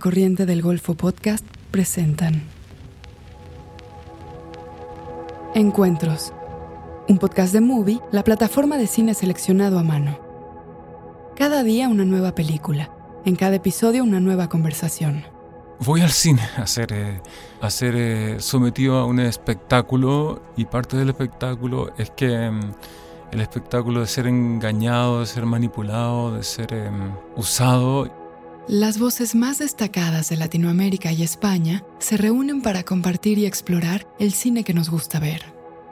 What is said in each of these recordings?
Corriente del Golfo Podcast presentan Encuentros, un podcast de Movie, la plataforma de cine seleccionado a mano. Cada día una nueva película, en cada episodio una nueva conversación. Voy al cine a ser, eh, a ser eh, sometido a un espectáculo y parte del espectáculo es que mm, el espectáculo de ser engañado, de ser manipulado, de ser em, usado. Las voces más destacadas de Latinoamérica y España se reúnen para compartir y explorar el cine que nos gusta ver.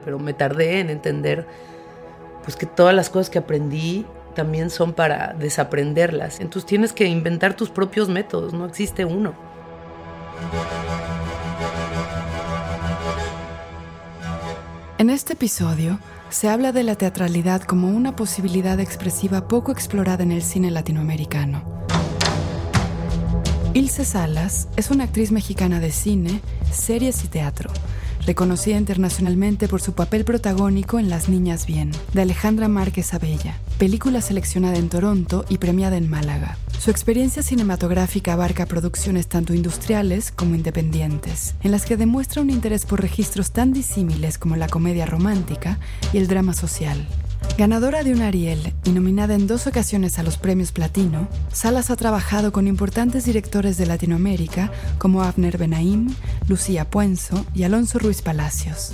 Pero me tardé en entender pues que todas las cosas que aprendí también son para desaprenderlas. Entonces tienes que inventar tus propios métodos, no existe uno. En este episodio se habla de la teatralidad como una posibilidad expresiva poco explorada en el cine latinoamericano. Ilse Salas es una actriz mexicana de cine, series y teatro, reconocida internacionalmente por su papel protagónico en Las Niñas Bien, de Alejandra Márquez Abella, película seleccionada en Toronto y premiada en Málaga. Su experiencia cinematográfica abarca producciones tanto industriales como independientes, en las que demuestra un interés por registros tan disímiles como la comedia romántica y el drama social. Ganadora de un Ariel y nominada en dos ocasiones a los premios Platino, Salas ha trabajado con importantes directores de Latinoamérica como Abner Benaim, Lucía Puenzo y Alonso Ruiz Palacios.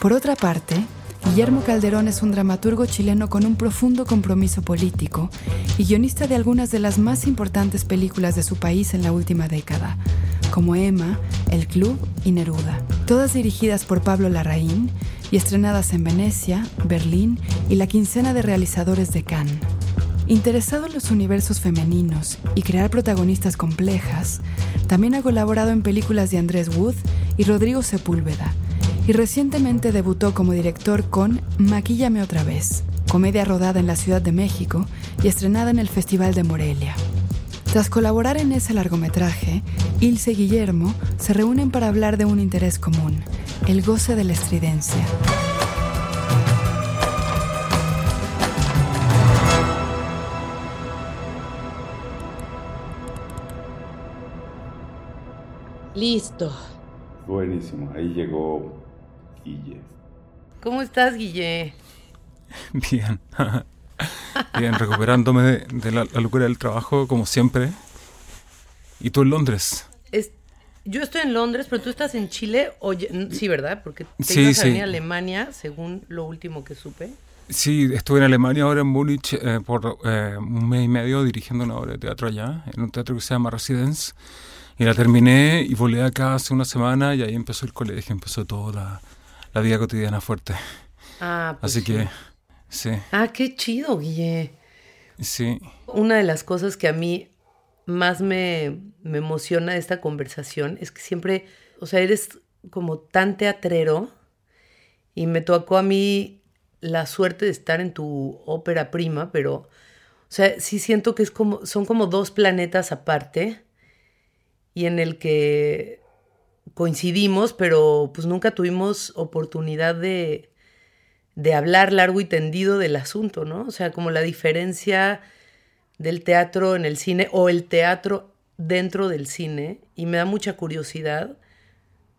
Por otra parte, Guillermo Calderón es un dramaturgo chileno con un profundo compromiso político y guionista de algunas de las más importantes películas de su país en la última década, como Emma, El Club y Neruda, todas dirigidas por Pablo Larraín y estrenadas en Venecia, Berlín y la quincena de realizadores de Cannes. Interesado en los universos femeninos y crear protagonistas complejas, también ha colaborado en películas de Andrés Wood y Rodrigo Sepúlveda, y recientemente debutó como director con Maquíllame otra vez, comedia rodada en la Ciudad de México y estrenada en el Festival de Morelia. Tras colaborar en ese largometraje, Ilse y Guillermo se reúnen para hablar de un interés común, el goce de la estridencia. Listo. Buenísimo, ahí llegó Guille. ¿Cómo estás, Guille? Bien. Bien, recuperándome de, la, locura del trabajo, como siempre. ¿Y tú en Londres? Yo estoy en Londres, pero tú estás en Chile. Oye, sí, ¿verdad? Porque te sí, ibas a Alemania, según lo último que supe. Sí, estuve en Alemania, ahora en Múnich, eh, por eh, un mes y medio dirigiendo una obra de teatro allá, en un teatro que se llama Residence. Y la terminé y volé acá hace una semana y ahí empezó el colegio, empezó toda la, la vida cotidiana fuerte. Ah, pues Así que, sí. Ah, qué chido, Guille. Sí. Una de las cosas que a mí más me, me emociona esta conversación es que siempre, o sea, eres como tan teatrero y me tocó a mí la suerte de estar en tu ópera prima, pero, o sea, sí siento que es como, son como dos planetas aparte y en el que coincidimos, pero pues nunca tuvimos oportunidad de, de hablar largo y tendido del asunto, ¿no? O sea, como la diferencia del teatro en el cine o el teatro dentro del cine. Y me da mucha curiosidad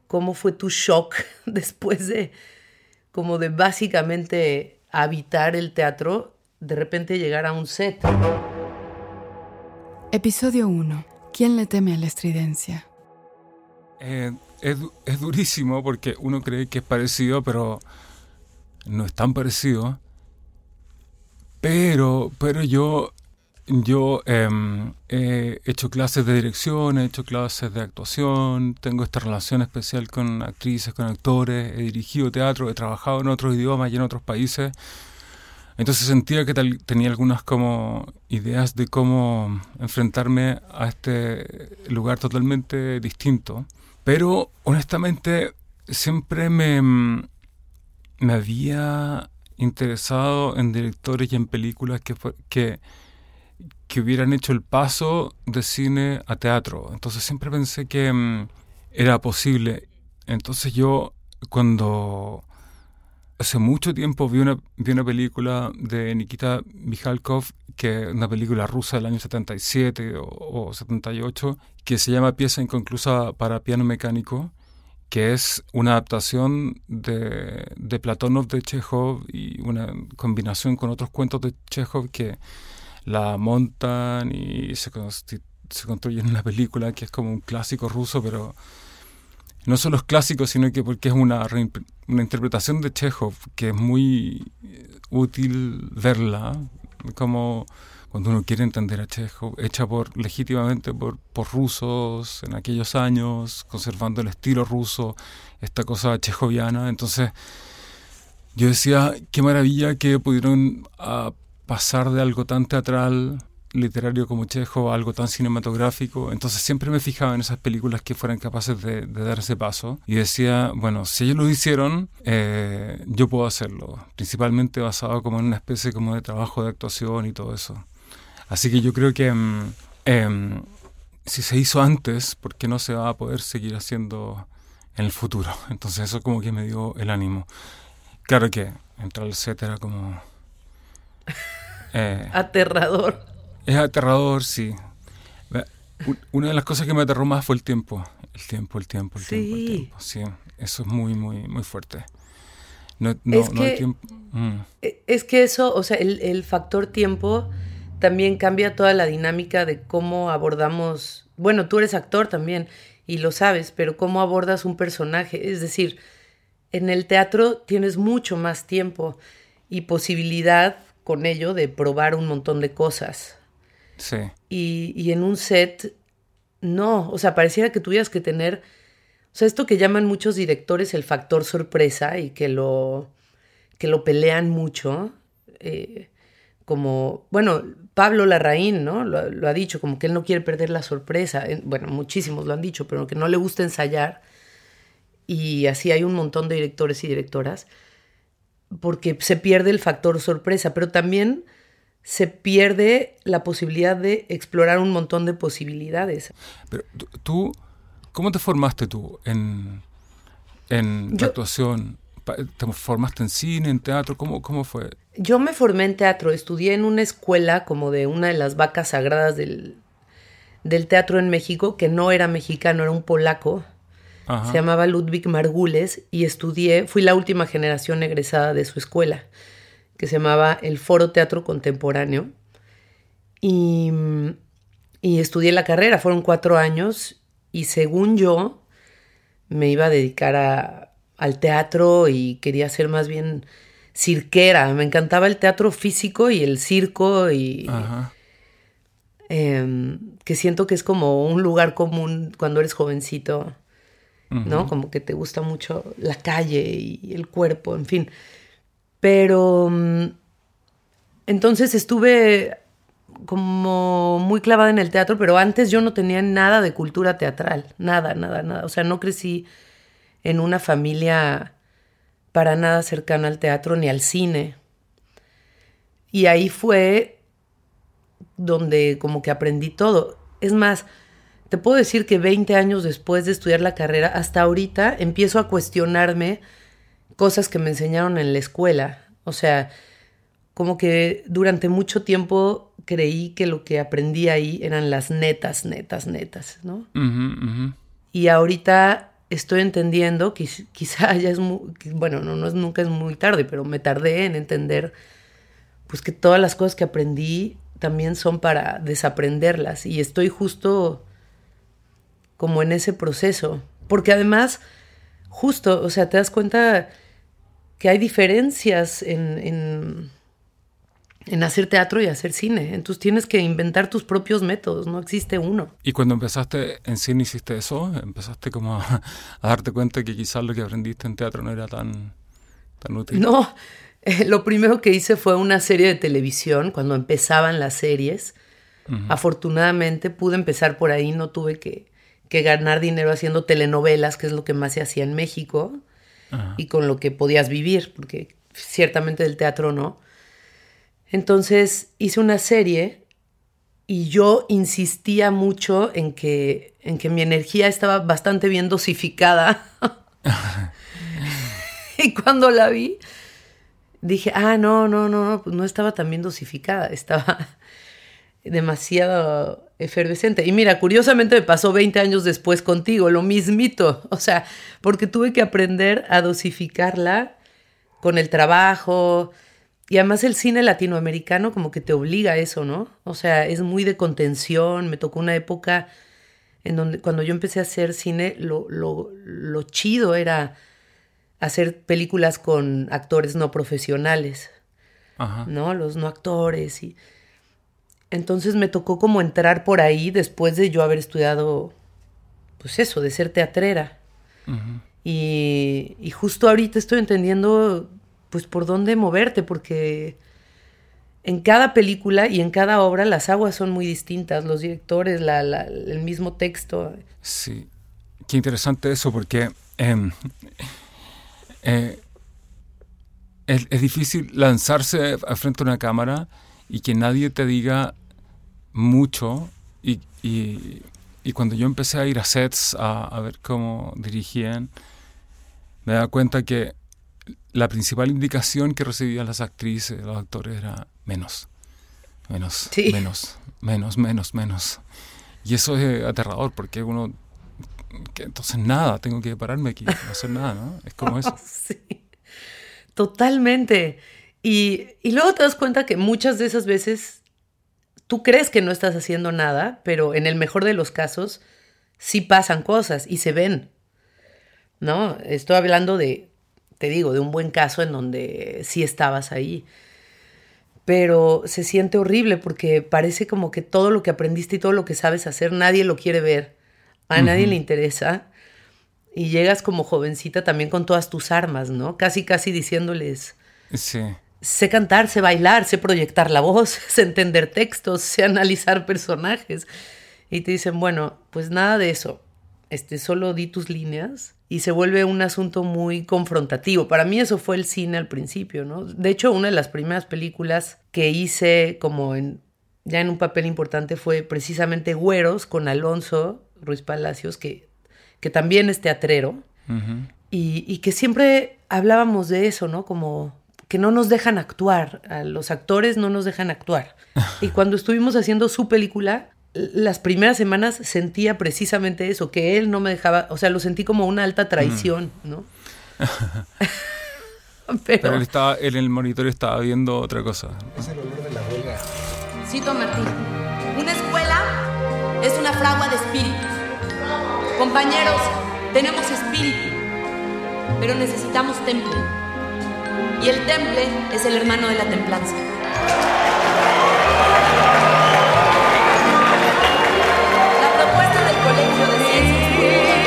cómo fue tu shock después de, como de básicamente habitar el teatro, de repente llegar a un set. Episodio 1. ¿Quién le teme a la estridencia? Eh, es, es, durísimo porque uno cree que es parecido, pero no es tan parecido. Pero, pero yo, yo em, he hecho clases de dirección, he hecho clases de actuación, tengo esta relación especial con actrices, con actores, he dirigido teatro, he trabajado en otros idiomas y en otros países. Entonces sentía que tenía algunas como ideas de cómo enfrentarme a este lugar totalmente distinto. Pero honestamente siempre me, me había interesado en directores y en películas que, que, que hubieran hecho el paso de cine a teatro. Entonces siempre pensé que mm, era posible. Entonces yo cuando hace mucho tiempo vi una, vi una película de Nikita Mikhalkov, que es una película rusa del año 77 o, 78, que se llama Pieza inconclusa para piano mecánico, que es una adaptación de, de Platonov de Chekhov y una combinación con otros cuentos de Chekhov que la montan y se, se construyen una película que es como un clásico ruso, pero no solo es clásico, sino que porque es una, una interpretación de Chekhov que es muy eh, útil verla, como cuando uno quiere entender a Chekhov, hecha por legítimamente por, por rusos en aquellos años, conservando el estilo ruso, esta cosa chejoviana. Entonces, yo decía, qué maravilla que pudieron ah, pasar de algo tan teatral literario como Chejo, algo tan cinematográfico. Entonces siempre me fijaba en esas películas que fueran capaces de, dar ese paso y decía, bueno, si ellos lo hicieron, eh, yo puedo hacerlo. Principalmente basado como en una especie como de trabajo de actuación y todo eso. Así que yo creo que em, si se hizo antes, ¿por qué no se va a poder seguir haciendo en el futuro? Entonces eso como que me dio el ánimo. Claro que entrar al set era como... Eh, Aterrador. Es aterrador, sí. Una de las cosas que me aterró más fue el tiempo. El tiempo, el tiempo, el tiempo, el tiempo. Sí, eso es muy, muy, muy fuerte. No, es, que, mm. e, es que eso, o sea, el, el factor tiempo también cambia toda la dinámica de cómo abordamos. Bueno, tú eres actor también y lo sabes, pero cómo abordas un personaje. Es decir, en el teatro tienes mucho más tiempo y posibilidad con ello de probar un montón de cosas. Sí. Y, en un set, no, o sea, pareciera que tuvieras que tener, o sea, esto que llaman muchos directores el factor sorpresa y que lo, que lo pelean mucho, eh, como, bueno, Pablo Larraín, ¿no? Lo, ha dicho, como que él no quiere perder la sorpresa, bueno, muchísimos lo han dicho, pero que no le gusta ensayar, y así hay un montón de directores y directoras, porque se pierde el factor sorpresa, pero también se pierde la posibilidad de explorar un montón de posibilidades. Pero tú, ¿cómo te formaste tú en, en actuación? ¿Te formaste en cine, en teatro? ¿Cómo, ¿Cómo fue? Yo me formé en teatro, estudié en una escuela como de una de las vacas sagradas del, del teatro en México, que no era mexicano, era un polaco. Se llamaba Ludwig Margules y estudié, fui la última generación egresada de su escuela que se llamaba el Foro Teatro Contemporáneo. Y, estudié la carrera, fueron cuatro años y según yo me iba a dedicar al teatro y quería ser más bien cirquera. Me encantaba el teatro físico y el circo y... Em, que siento que es como un lugar común cuando eres jovencito, ¿no? Como que te gusta mucho la calle y el cuerpo, en fin. Pero mm, entonces estuve como muy clavada en el teatro, pero antes yo no tenía nada de cultura teatral, nada, nada, nada. O sea, no crecí en una familia para nada cercana al teatro ni al cine. Y ahí fue donde como que aprendí todo. Es más, te puedo decir que 20 años después de estudiar la carrera, hasta ahorita empiezo a cuestionarme cosas que me enseñaron en la escuela. O sea, como que durante mucho tiempo creí que lo que aprendí ahí eran las netas, netas, netas, ¿no? Y ahorita estoy entendiendo, que quizá ya es muy, bueno, no, no es, nunca es muy tarde, pero me tardé en entender, pues que todas las cosas que aprendí también son para desaprenderlas y estoy justo como en ese proceso, porque además, justo, o sea, te das cuenta que hay diferencias en, en, hacer teatro y hacer cine. Entonces tienes que inventar tus propios métodos, no existe uno. ¿Y cuando empezaste en cine hiciste eso? ¿Empezaste como a, darte cuenta que quizás lo que aprendiste en teatro no era tan, tan útil? No, eh, lo primero que hice fue una serie de televisión cuando empezaban las series. Afortunadamente pude empezar por ahí, no tuve que, que ganar dinero haciendo telenovelas, que es lo que más se hacía en México y con lo que podías vivir, porque ciertamente del teatro no. Entonces hice una serie y yo insistía mucho en que, en que mi energía estaba bastante bien dosificada. y cuando la vi, dije, ah, no, no, no, no, pues no estaba tan bien dosificada, estaba demasiado efervescente. Y mira, curiosamente me pasó 20 años después contigo, lo mismito, o sea, porque tuve que aprender a dosificarla con el trabajo. Y además el cine latinoamericano como que te obliga a eso, ¿no? O sea, es muy de contención. Me tocó una época en donde cuando yo empecé a hacer cine, lo, lo, lo chido era hacer películas con actores no profesionales, ¿no? Los no actores. Y... Entonces me tocó como entrar por ahí después de yo haber estudiado, pues eso, de ser teatrera. y, y, justo ahorita estoy entendiendo, pues, por dónde moverte, porque en cada película y en cada obra las aguas son muy distintas, los directores, la, la, el mismo texto. Sí, qué interesante eso, porque... Em, eh, es, difícil lanzarse frente a una cámara y que nadie te diga mucho. Y, cuando yo empecé a ir a sets a, ver cómo dirigían, me daba cuenta que la principal indicación que recibían las actrices, los actores, era menos, menos, menos, menos, menos, menos. Y eso es aterrador porque uno que entonces nada, tengo que pararme aquí, no hacer nada, ¿no? Es como eso. sí, totalmente. Y, y luego te das cuenta que muchas de esas veces tú crees que no estás haciendo nada, pero en el mejor de los casos sí pasan cosas y se ven. ¿No? Estoy hablando de, te digo, de un buen caso en donde sí estabas ahí. Pero se siente horrible porque parece como que todo lo que aprendiste y todo lo que sabes hacer nadie lo quiere ver a nadie le interesa. Y llegas como jovencita también con todas tus armas, ¿no? Casi, casi diciéndoles. Sí. Sé cantar, sé bailar, sé proyectar la voz, sé entender textos, sé analizar personajes. Y te dicen, bueno, pues nada de eso. Este, solo di tus líneas y se vuelve un asunto muy confrontativo. Para mí eso fue el cine al principio, ¿no? De hecho, una de las primeras películas que hice como en, ya en un papel importante fue precisamente Güeros con Alonso Ruiz Palacios, que, que también es teatrero, y, que siempre hablábamos de eso, ¿no? Como que no nos dejan actuar, a los actores no nos dejan actuar. Y cuando estuvimos haciendo su película, las primeras semanas sentía precisamente eso, que él no me dejaba, o sea, lo sentí como una alta traición, mm. ¿no? Pero, él estaba, en el monitor estaba viendo otra cosa. Es el olor de la huelga. Cito Martín. Una escuela es una fragua de espíritus. Compañeros, tenemos espíritu, pero necesitamos temple. Y el temple es el hermano de la templanza. La propuesta del Colegio de Ciencias que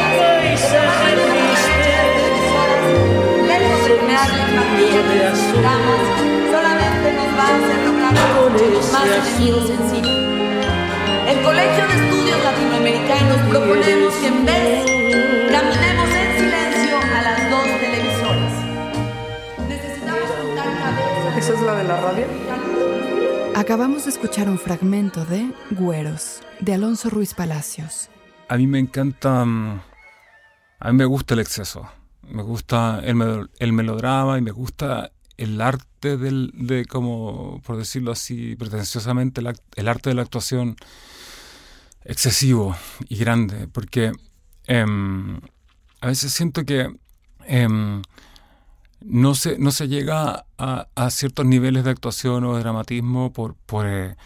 dramas, solamente nos va a hacer lograr más enemigos en sí. El Colegio de Estudios Latinoamericanos proponemos que en vez ¿Esa es la de la radio? Acabamos de escuchar un fragmento de Güeros, de Alonso Ruiz Palacios. A mí me encanta, mm, a mí me gusta el exceso, me gusta el, el melodrama y me gusta el arte del, de, como por decirlo así, pretenciosamente, el arte de la actuación excesivo y grande, porque em, a veces siento que em, no, se, no se llega a, ciertos niveles de actuación o de dramatismo por, por, eh,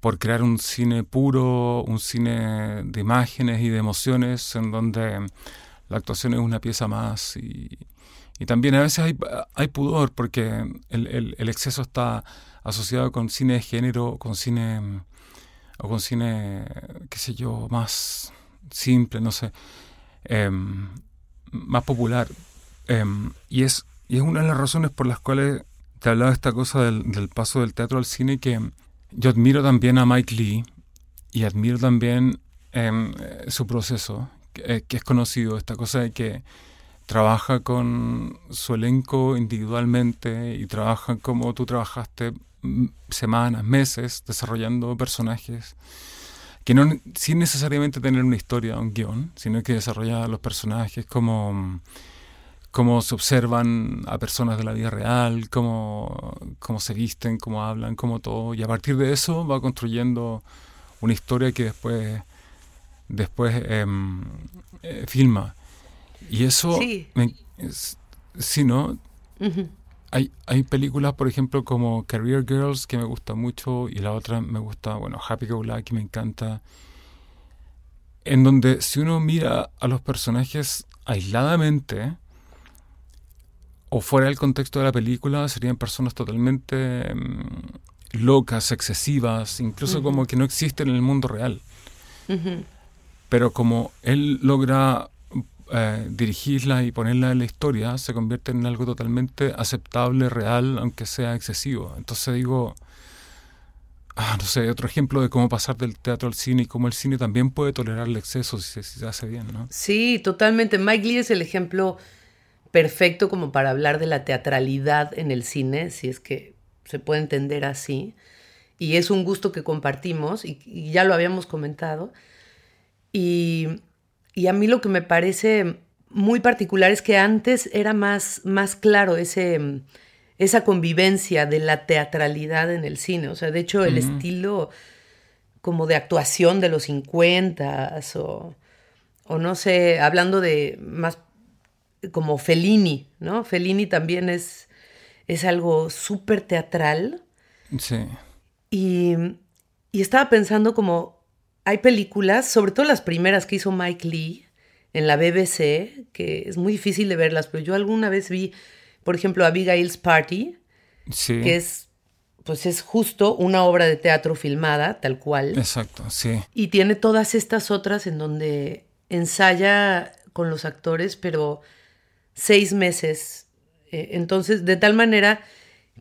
por, crear un cine puro, un cine de imágenes y de emociones, en donde la actuación es una pieza más y, y también a veces hay, hay pudor porque el, el, el, exceso está asociado con cine de género, con cine o con cine, qué sé yo, más simple, no sé, em, más popular. Em, y, es, y es una de las razones por las cuales te hablaba esta cosa del, paso del teatro al cine, que yo admiro también a Mike Lee y admiro también em, su proceso, que, que, es conocido, esta cosa de que trabaja con su elenco individualmente y trabaja como tú trabajaste semanas, meses desarrollando personajes que no sin necesariamente tener una historia, un guion, sino que desarrolla los personajes como, cómo se observan a personas de la vida real, cómo, cómo se visten, cómo hablan, cómo todo. Y a partir de eso va construyendo una historia que después, después em, eh, filma. Y eso... Sí. sí, ¿no? hay, hay películas, por ejemplo, como Career Girls, que me gusta mucho, y la otra me gusta, bueno, Happy Go Lucky, me encanta, en donde si uno mira a los personajes aisladamente, o fuera del contexto de la película, serían personas totalmente mm, locas, excesivas, incluso como que no existen en el mundo real. Pero como él logra eh, dirigirla y ponerla en la historia se convierte en algo totalmente aceptable, real, aunque sea excesivo. Entonces digo, ah, no sé, otro ejemplo de cómo pasar del teatro al cine y cómo el cine también puede tolerar el exceso si se, hace bien, ¿no? Sí, totalmente. Mike Lee es el ejemplo perfecto como para hablar de la teatralidad en el cine, si es que se puede entender así. Y es un gusto que compartimos y, y ya lo habíamos comentado. Y y a mí lo que me parece muy particular es que antes era más, más claro ese, esa convivencia de la teatralidad en el cine. O sea, de hecho, el estilo como de actuación de los 50 o, o no sé, hablando de más como Fellini, ¿no? Fellini también es, es algo súper teatral. Sí. Y, y estaba pensando como hay películas, sobre todo las primeras que hizo Mike Lee en la BBC, que es muy difícil de verlas, pero yo alguna vez vi, por ejemplo, Abigail's Party, que es pues es justo una obra de teatro filmada, tal cual. Exacto, sí. Y tiene todas estas otras en donde ensaya con los actores, pero seis meses. Eh, entonces, de tal manera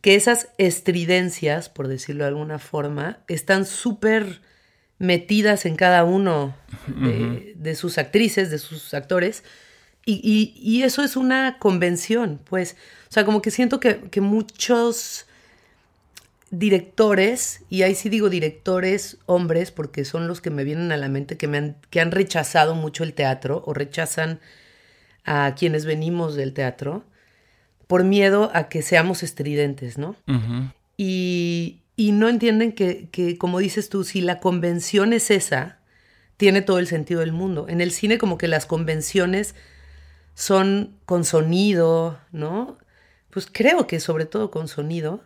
que esas estridencias, por decirlo de alguna forma, están súper metidas en cada uno de, sus actrices, de sus actores. Y, eso es una convención, pues. O sea, como que siento que, muchos directores, y ahí sí digo directores hombres, porque son los que me vienen a la mente, que, me han, que han rechazado mucho el teatro o rechazan a quienes venimos del teatro por miedo a que seamos estridentes, ¿no? Y, y no entienden que, como dices tú, si la convención es esa, tiene todo el sentido del mundo. En el cine como que las convenciones son con sonido, ¿no? Pues creo que sobre todo con sonido,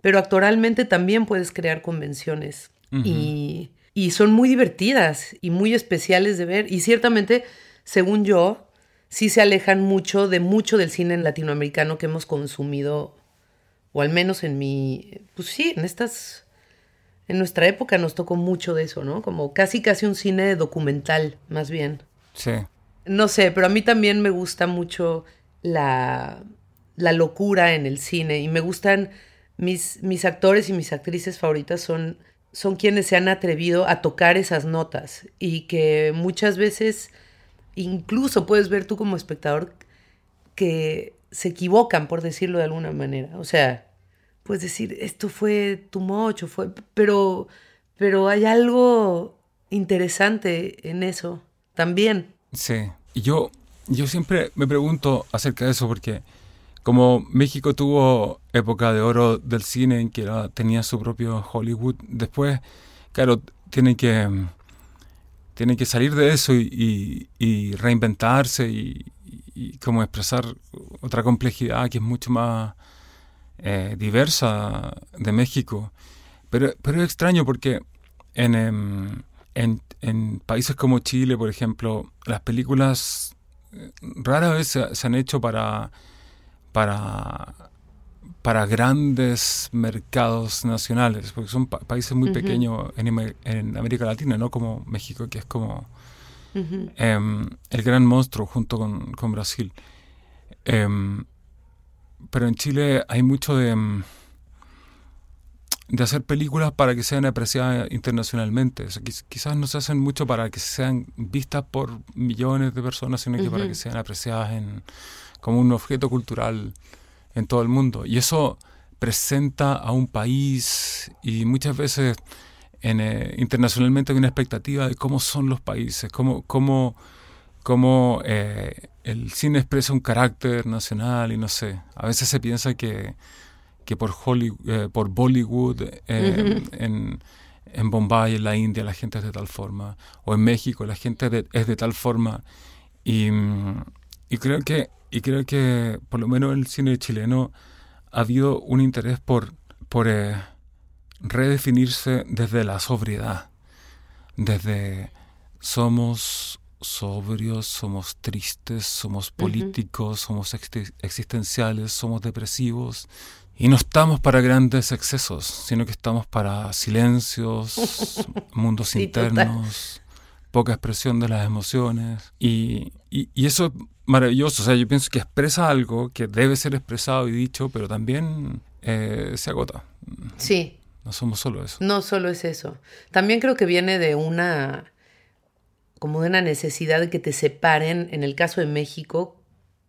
pero actoralmente también puedes crear convenciones y, y son muy divertidas y muy especiales de ver y ciertamente, según yo, sí se alejan mucho de mucho del cine latinoamericano que hemos consumido o al menos en mi, pues sí, en estas, en nuestra época nos tocó mucho de eso, ¿no? Como casi casi un cine documental, más bien. Sí. No sé, pero a mí también me gusta mucho la, la locura en el cine y me gustan mis, mis actores y mis actrices favoritas son, son quienes se han atrevido a tocar esas notas y que muchas veces incluso puedes ver tú como espectador que se equivocan, por decirlo de alguna manera. O sea, pues decir, esto fue tu mocho, fue, pero, pero hay algo interesante en eso también. Sí, yo, yo siempre me pregunto acerca de eso porque como México tuvo época de oro del cine en que tenía su propio Hollywood, después, claro, tiene que, tiene que salir de eso y, reinventarse y, como expresar otra complejidad que es mucho más eh, diversa de México. Pero, pero es extraño porque en, em, en, países como Chile, por ejemplo, las películas eh, rara vez se, han hecho para, para, para grandes mercados nacionales, porque son países muy pequeños en, en, América Latina, no como México, que es como em, el gran monstruo junto con, con Brasil. Em, pero en Chile hay mucho de, mm, de hacer películas para que sean apreciadas internacionalmente. quizás no se hacen mucho para que sean vistas por millones de personas, sino que para que sean apreciadas en, como un objeto cultural en todo el mundo. Y eso presenta a un país y muchas veces en, eh, internacionalmente hay una expectativa de cómo son los países, cómo, cómo cómo eh, el cine expresa un carácter nacional y no sé, a veces se piensa que, que por, Hollywood, eh, por Bollywood eh, en, en Bombay, en la India, la gente es de tal forma, o en México la gente es de tal forma. Y, y, creo que, y creo que, por lo menos en el cine chileno, ha habido un interés por, por redefinirse desde la sobriedad, desde somos sobrios, somos tristes, somos políticos, somos existenciales, somos depresivos. Y no estamos para grandes excesos, sino que estamos para silencios, mundos internos, poca expresión de las emociones. Y, y, eso es maravilloso. O sea, yo pienso que expresa algo que debe ser expresado y dicho, pero también eh, se agota. Sí. No somos solo eso. No solo es eso. También creo que viene de una como de una necesidad de que te separen, en el caso de México,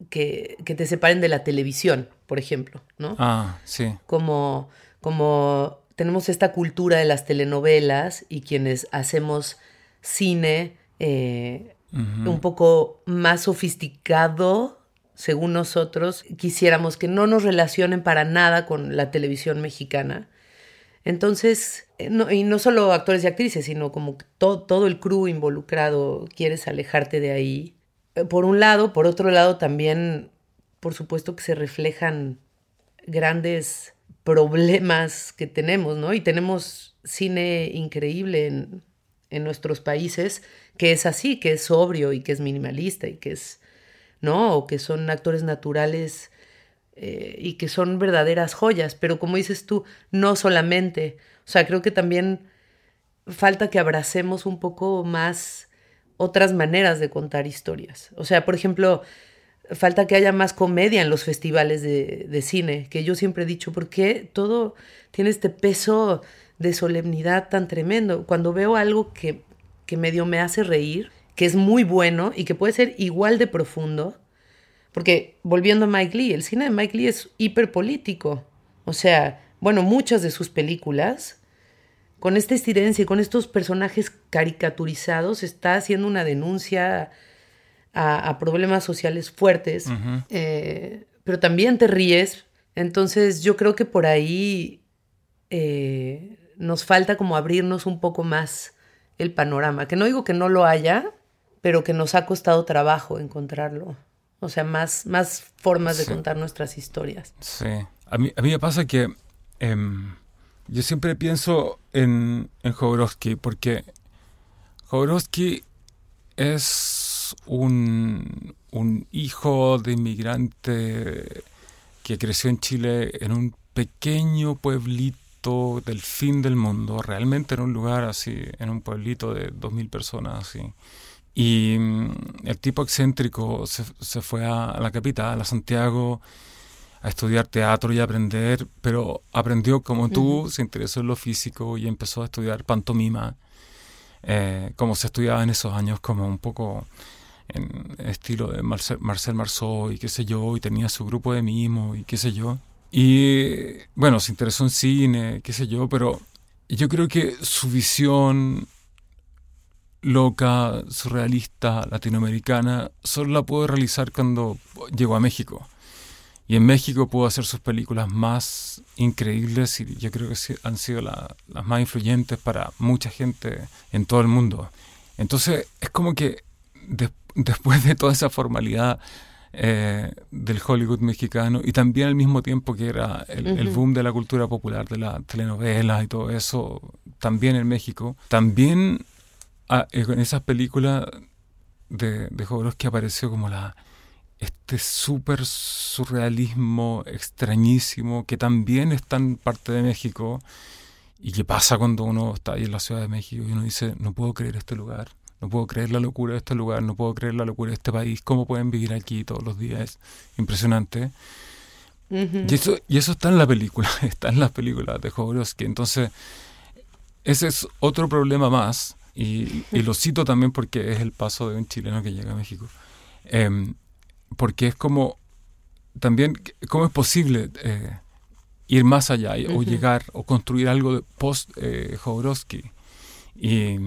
que, que, te separen de la televisión, por ejemplo, ¿no? Ah, sí. Como, como tenemos esta cultura de las telenovelas y quienes hacemos cine eh, un poco más sofisticado, según nosotros, quisiéramos que no nos relacionen para nada con la televisión mexicana entonces, eh, y no solo actores y actrices, sino como todo el crew involucrado, quieres alejarte de ahí. Eh, por un lado, por otro lado también, por supuesto que se reflejan grandes problemas que tenemos, ¿no? Y tenemos cine increíble en, en nuestros países que es así, que es sobrio y que es minimalista y que es, ¿no? O que son actores naturales eh, y que son verdaderas joyas, pero como dices tú, no solamente, o sea, creo que también falta que abracemos un poco más otras maneras de contar historias. O sea, por ejemplo, falta que haya más comedia en los festivales de, de cine, que yo siempre he dicho, ¿por qué todo tiene este peso de solemnidad tan tremendo? Cuando veo algo que, que medio me hace reír, que es muy bueno y que puede ser igual de profundo, porque volviendo a Mike Lee, el cine de Mike Lee es hiperpolítico. O sea, bueno, muchas de sus películas, con esta estirencia y con estos personajes caricaturizados, está haciendo una denuncia a, problemas sociales fuertes. Eh, pero también te ríes. Entonces yo creo que por ahí eh, nos falta como abrirnos un poco más el panorama. Que no digo que no lo haya, pero que nos ha costado trabajo encontrarlo. O sea, más, más formas de contar nuestras historias. Sí. A mí, a mí me pasa que em, yo siempre pienso en, en Jodorowsky porque Jodorowsky es un, un hijo de inmigrante que creció en Chile en un pequeño pueblito del fin del mundo, realmente en un lugar así, en un pueblito de dos mil personas así. Y mm, el tipo excéntrico se, se fue a, la capital, a Santiago, a estudiar teatro y a aprender, pero aprendió como tú, se interesó en lo físico y empezó a estudiar pantomima, eh, como se estudiaba en esos años, como un poco en estilo de Marcel, Marcel Marceau y qué sé yo, y tenía su grupo de mimo y qué sé yo. Y bueno, se interesó en cine, qué sé yo, pero yo creo que su visión loca, surrealista, latinoamericana, solo la pudo realizar cuando llegó a México. Y en México pudo hacer sus películas más increíbles y yo creo que han sido las más influyentes para mucha gente en todo el mundo. Entonces es como que después de toda esa formalidad eh, del Hollywood mexicano y también al mismo tiempo que era el, el, boom de la cultura popular, de la telenovela y todo eso, también en México, también ah, en esas películas de, de que apareció como la este súper surrealismo extrañísimo que también está en parte de México y que pasa cuando uno está ahí en la Ciudad de México y uno dice, no puedo creer este lugar, no puedo creer la locura de este lugar, no puedo creer la locura de este país, cómo pueden vivir aquí todos los días, impresionante. y, eso, y eso está en la película, está en las películas de Jodorowsky, entonces ese es otro problema más y, lo cito también porque es el paso de un chileno que llega a México. Em, porque es como, también, ¿cómo es posible eh, ir más allá o llegar o construir algo post eh, Jodorowsky? Y,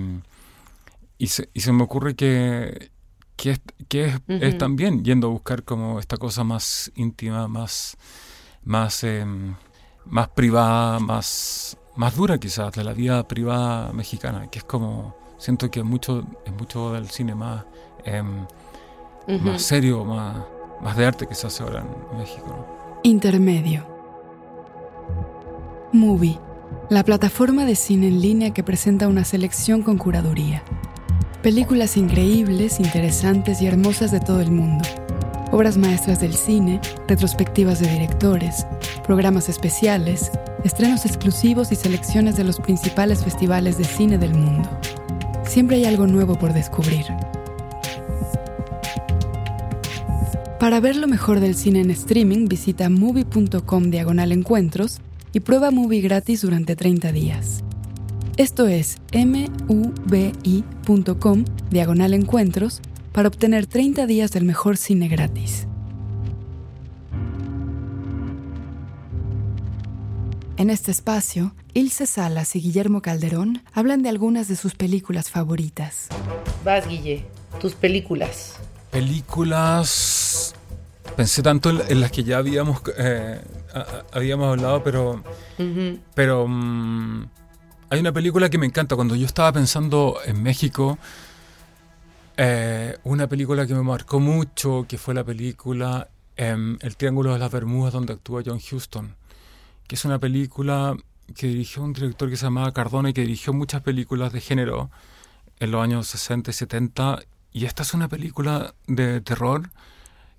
y, se, y, se, me ocurre que, que es, que es, es también yendo a buscar como esta cosa más íntima, más, más, em, más privada, más, más dura quizás de la vida privada mexicana, que es como, siento que mucho, es mucho del cine más, em, más serio, más, más de arte que se hace ahora en México. Intermedio. Movie, la plataforma de cine en línea que presenta una selección con curaduría. Películas increíbles, interesantes y hermosas de todo el mundo. Obras maestras del cine, retrospectivas de directores, programas especiales, estrenos exclusivos y selecciones de los principales festivales de cine del mundo. Siempre hay algo nuevo por descubrir. Para ver lo mejor del cine en streaming, visita movie.com diagonal encuentros y prueba Movie gratis durante 30 días. Esto es mubi.com diagonal encuentros para obtener 30 días del mejor cine gratis. En este espacio, Ilse Salas y Guillermo Calderón hablan de algunas de sus películas favoritas. Vas, Guille, tus películas. Películas. Pensé tanto en, las que ya habíamos, eh, habíamos hablado, pero. Pero. Mm, hay una película que me encanta. Cuando yo estaba pensando en México, eh, una película que me marcó mucho, que fue la película em, El Triángulo de las Bermudas, donde actúa John Huston que es una película que dirigió un director que se llamaba Cardona y que dirigió muchas películas de género en los años 60 y 70. Y esta es una película de terror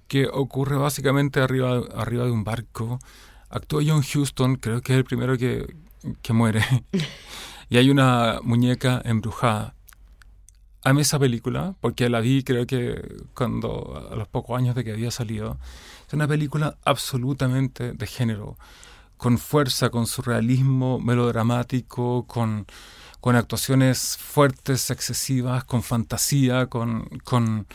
que ocurre básicamente arriba, arriba de un barco. Actúa John Huston, creo que es el primero que, que muere. y hay una muñeca embrujada. Amé esa película porque la vi creo que cuando a los pocos años de que había salido. Es una película absolutamente de género con fuerza, con surrealismo melodramático, con, con actuaciones fuertes, excesivas, con fantasía, con, con,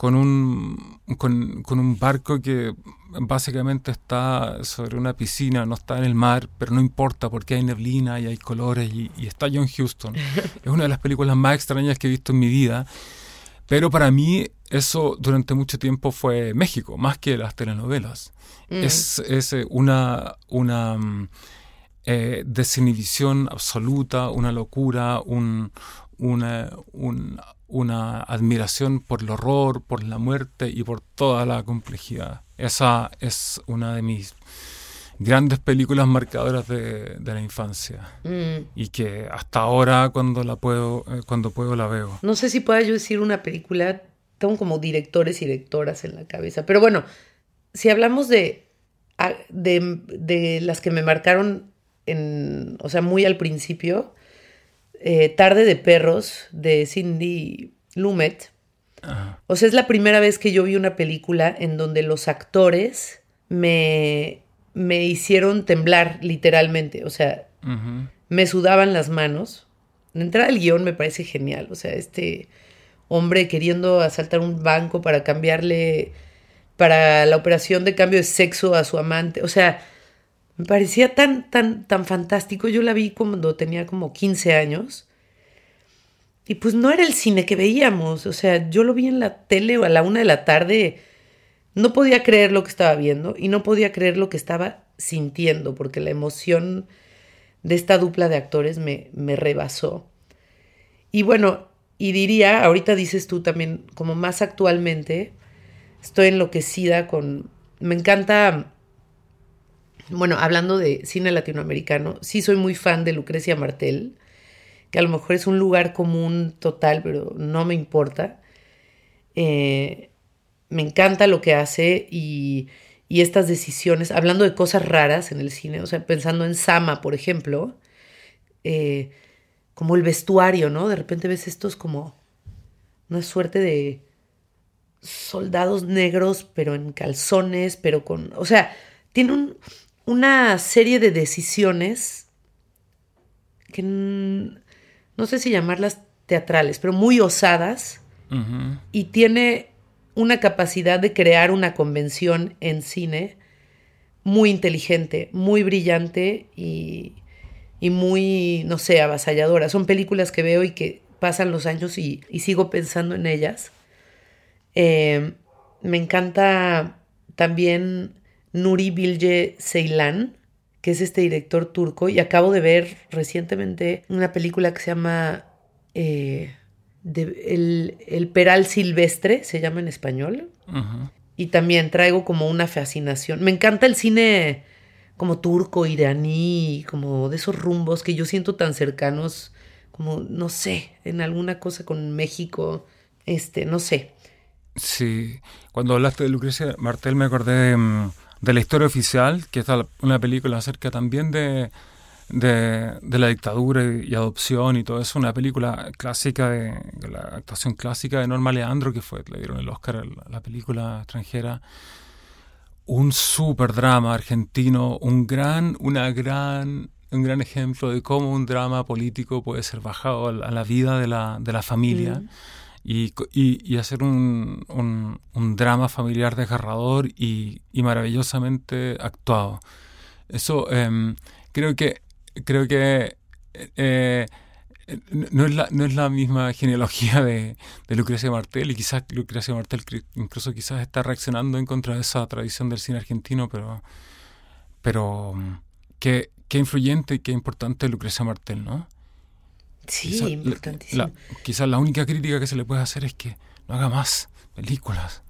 con un, con, con, un barco que básicamente está sobre una piscina, no está en el mar, pero no importa porque hay neblina y hay colores y, y está John Huston. es una de las películas más extrañas que he visto en mi vida. Pero para mí eso durante mucho tiempo fue México, más que las telenovelas. Mm. Es, es, eh, una, una mm, eh, desinhibición absoluta, una locura, un, una, una admiración por el horror, por la muerte y por toda la complejidad. Esa es una de mis grandes películas marcadoras de, de la infancia mm. y que hasta ahora cuando la puedo eh, cuando puedo la veo no sé si pueda yo decir una película tengo como directores y directoras en la cabeza pero bueno si hablamos de, de, las que me marcaron, en, o sea, muy al principio, eh, Tarde de Perros de Cindy Lumet. O sea, es la primera vez que yo vi una película en donde los actores me, me hicieron temblar literalmente. O sea, me sudaban las manos. De entrada el guion me parece genial. O sea, este hombre queriendo asaltar un banco para cambiarle para la operación de cambio de sexo a su amante. O sea, me parecía tan, tan, tan fantástico. Yo la vi cuando tenía como 15 años. Y pues no era el cine que veíamos. O sea, yo lo vi en la tele a la una de la tarde. No podía creer lo que estaba viendo y no podía creer lo que estaba sintiendo, porque la emoción de esta dupla de actores me, me rebasó. Y bueno, y diría, ahorita dices tú también, como más actualmente, estoy enloquecida con... Me encanta, bueno, hablando de cine latinoamericano, sí soy muy fan de Lucrecia Martel, que a lo mejor es un lugar común total, pero no me importa. Eh, me encanta lo que hace y, y, estas decisiones, hablando de cosas raras en el cine, o sea, pensando en Sama, por ejemplo, eh, como el vestuario, ¿no? De repente ves estos como una suerte de soldados negros, pero en calzones, pero con... O sea, tiene una serie de decisiones que no sé si llamarlas teatrales, pero muy osadas. Y tiene una capacidad de crear una convención en cine muy inteligente, muy brillante y, y muy, no sé, avasalladora. Son películas que veo y que pasan los años y, y sigo pensando en ellas. Eh, me encanta también Nuri Bilge Ceylan, que es este director turco, y acabo de ver recientemente una película que se llama eh, el, el, Peral Silvestre, se llama en español. Y también traigo como una fascinación. Me encanta el cine como turco, iraní, como de esos rumbos que yo siento tan cercanos, como, no sé, en alguna cosa con México, este, no sé. Sí, cuando hablaste de Lucrecia Martel me acordé de, mm, de la historia oficial, que es una película acerca también de, de, la dictadura y, adopción y todo eso, una película clásica de, la actuación clásica de Norma Leandro, que fue, le dieron el Oscar a la película extranjera. Un super drama argentino, un gran, una gran, un gran ejemplo de cómo un drama político puede ser bajado a la, vida de la, de la familia. Y, y, hacer un, un, drama familiar desgarrador y, y maravillosamente actuado. Eso em, creo que creo que eh, no, es la, no es la misma genealogía de, Lucrecia Martel y quizás Lucrecia Martel incluso quizás está reaccionando en contra de esa tradición del cine argentino, pero, pero qué, qué influyente y qué importante Lucrecia Martel, ¿no? Sí, importantísimo. quizás la única crítica que se le puede hacer es que no haga más películas.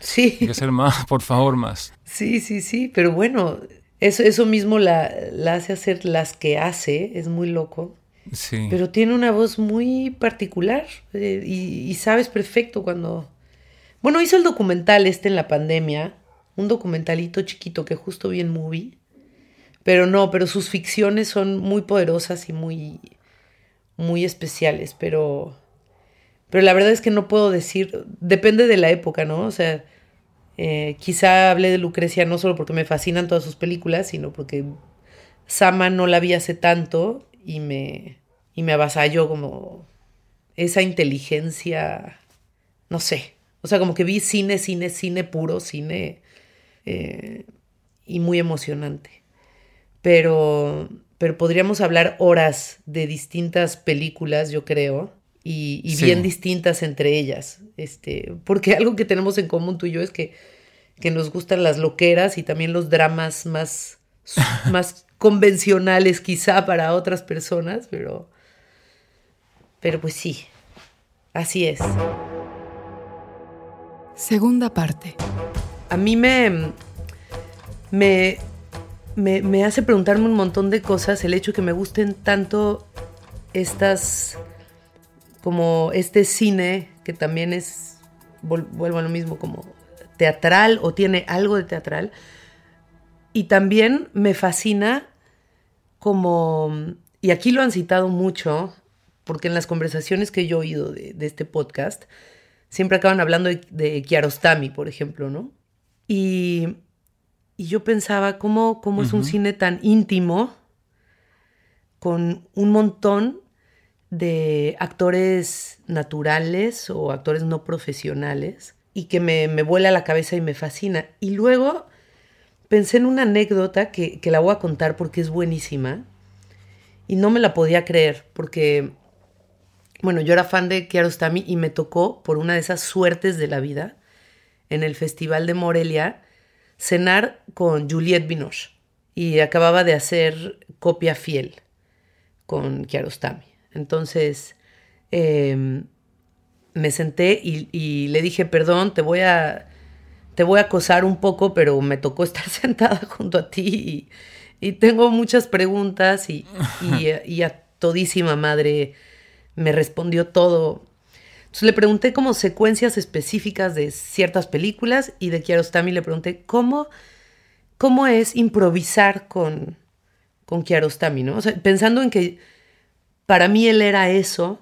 Sí. Hay que hacer más, por favor, más. Sí, sí, sí, pero bueno, eso, eso mismo la, la, hace hacer las que hace, es muy loco. Sí. Pero tiene una voz muy particular eh, y, sabes perfecto cuando... Bueno, hizo el documental este en la pandemia, un documentalito chiquito que justo vi en movie, pero no, pero sus ficciones son muy poderosas y muy, muy especiales, pero, pero la verdad es que no puedo decir, depende de la época, ¿no? O sea, eh, quizá hablé de Lucrecia no solo porque me fascinan todas sus películas, sino porque Sama no la vi hace tanto y me, y me avasalló como esa inteligencia, no sé, o sea, como que vi cine, cine, cine puro, cine eh, y muy emocionante. Pero, pero podríamos hablar horas de distintas películas, yo creo, y, bien distintas entre ellas. Este, porque algo que tenemos en común tú y yo es que, que nos gustan las loqueras y también los dramas más, más convencionales quizá para otras personas, pero, pero pues sí, así es. Segunda parte. A mí me, me, me, me hace preguntarme un montón de cosas el hecho que me gusten tanto estas como este cine que también es, vuelvo a lo mismo, como teatral o tiene algo de teatral. Y también me fascina como, y aquí lo han citado mucho, porque en las conversaciones que yo he oído de, este podcast, siempre acaban hablando de, Kiarostami, por ejemplo, ¿no? Y, yo pensaba, ¿cómo, cómo es un cine tan íntimo, con un montón de actores naturales o actores no profesionales y que me, me vuela la cabeza y me fascina. Y luego pensé en una anécdota que, que la voy a contar porque es buenísima y no me la podía creer porque, bueno, yo era fan de Kiarostami y me tocó, por una de esas suertes de la vida, en el Festival de Morelia, cenar con Juliette Binoche y acababa de hacer copia fiel con Kiarostami. Entonces em, me senté y, le dije, perdón, te voy a, te voy a acosar un poco, pero me tocó estar sentada junto a ti y, tengo muchas preguntas y, y, a todísima madre me respondió todo. Entonces le pregunté como secuencias específicas de ciertas películas y de Kiarostami le pregunté cómo, cómo es improvisar con, con Kiarostami, ¿no? O sea, pensando en que para mí él era eso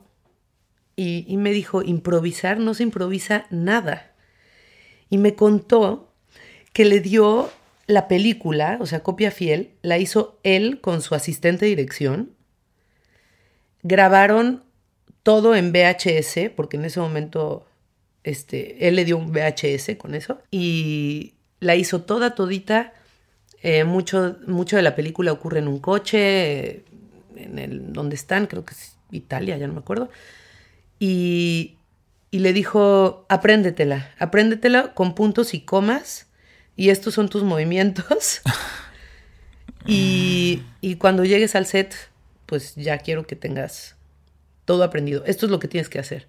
y, me dijo, improvisar no se improvisa nada. Y me contó que le dio la película, o sea, copia fiel, la hizo él con su asistente de dirección. Grabaron todo en VHS, porque en ese momento este, él le dio un VHS con eso, y la hizo toda, todita. Eh, mucho, mucho de la película ocurre en un coche, en el donde están, creo que es Italia, ya no me acuerdo. Y, y le dijo, apréndetela, apréndetela con puntos y comas, y estos son tus movimientos. y, y cuando llegues al set, pues ya quiero que tengas todo aprendido. Esto es lo que tienes que hacer.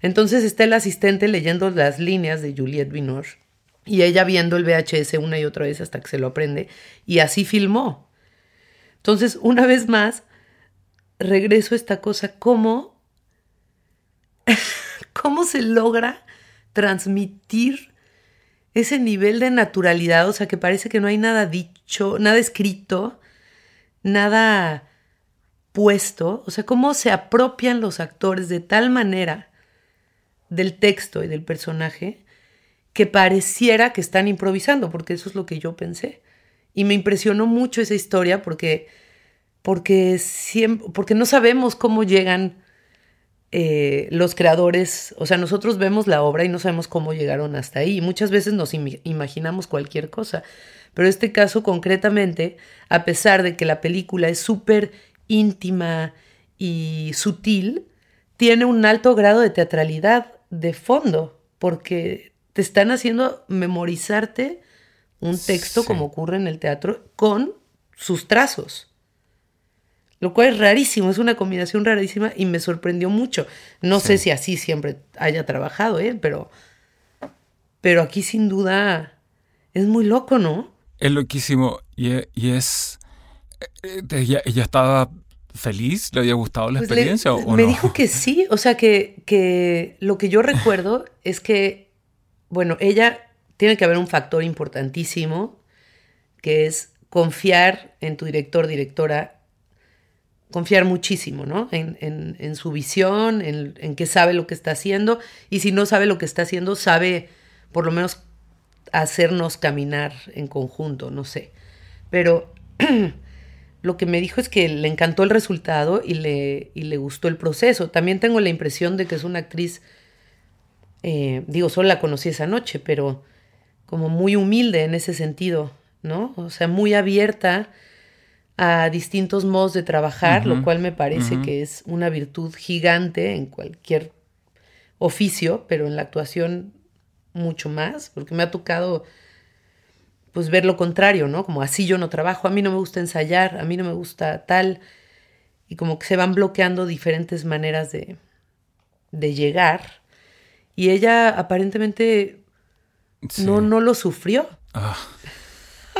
Entonces está el asistente leyendo las líneas de Juliette Binoche y ella viendo el VHS una y otra vez hasta que se lo aprende y así filmó. Entonces, una vez más, regreso a esta cosa, ¿cómo, cómo se logra transmitir ese nivel de naturalidad? O sea, que parece que no hay nada dicho, nada escrito, nada puesto. O sea, cómo se apropian los actores de tal manera del texto y del personaje que pareciera que están improvisando, porque eso es lo que yo pensé. Y me impresionó mucho esa historia porque, porque, siempre, porque no sabemos cómo llegan eh, los creadores. O sea, nosotros vemos la obra y no sabemos cómo llegaron hasta ahí. muchas veces nos imaginamos cualquier cosa. Pero este caso concretamente, a pesar de que la película es súper íntima y sutil, tiene un alto grado de teatralidad de fondo, porque te están haciendo memorizarte un texto como ocurre en el teatro con sus trazos. Lo cual es rarísimo, es una combinación rarísima y me sorprendió mucho. No sé si así siempre haya trabajado, ¿eh? pero, pero aquí sin duda es muy loco, ¿no? Es loquísimo y, e, es... Eh, ella, ella estaba feliz? ¿Le había gustado la pues experiencia o, me dijo que sí, o sea que, que lo que yo recuerdo es que, bueno, ella tiene que haber un factor importantísimo que es confiar en tu director, directora, confiar muchísimo, ¿no? En, en, su visión, en, en, que sabe lo que está haciendo, y si no sabe lo que está haciendo, sabe por lo menos hacernos caminar en conjunto, no sé. Pero lo que me dijo es que le encantó el resultado y le, y le gustó el proceso. También tengo la impresión de que es una actriz, eh, digo, solo la conocí esa noche, pero como muy humilde en ese sentido, ¿no? O sea, muy abierta a distintos modos de trabajar, lo cual me parece que es una virtud gigante en cualquier oficio, pero en la actuación mucho más, porque me ha tocado pues ver lo contrario, ¿no? Como así yo no trabajo, a mí no me gusta ensayar, a mí no me gusta tal, y como que se van bloqueando diferentes maneras de, de llegar. Y ella aparentemente no, no lo sufrió. Ah,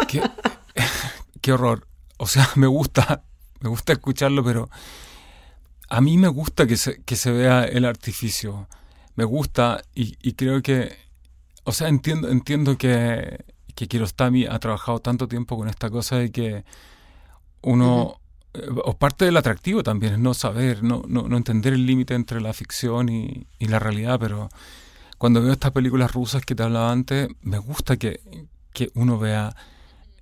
qué, qué horror. O sea, me gusta, me gusta escucharlo, pero a mí me gusta que se, que se vea el artificio. Me gusta y, y creo que, o sea, entiendo, entiendo que que Kiarostami ha trabajado tanto tiempo con esta cosa de que uno, eh, o parte del atractivo también es no saber, no, no, entender el límite entre la ficción y, la realidad, pero cuando veo estas películas rusas que te hablaba antes, me gusta que, uno vea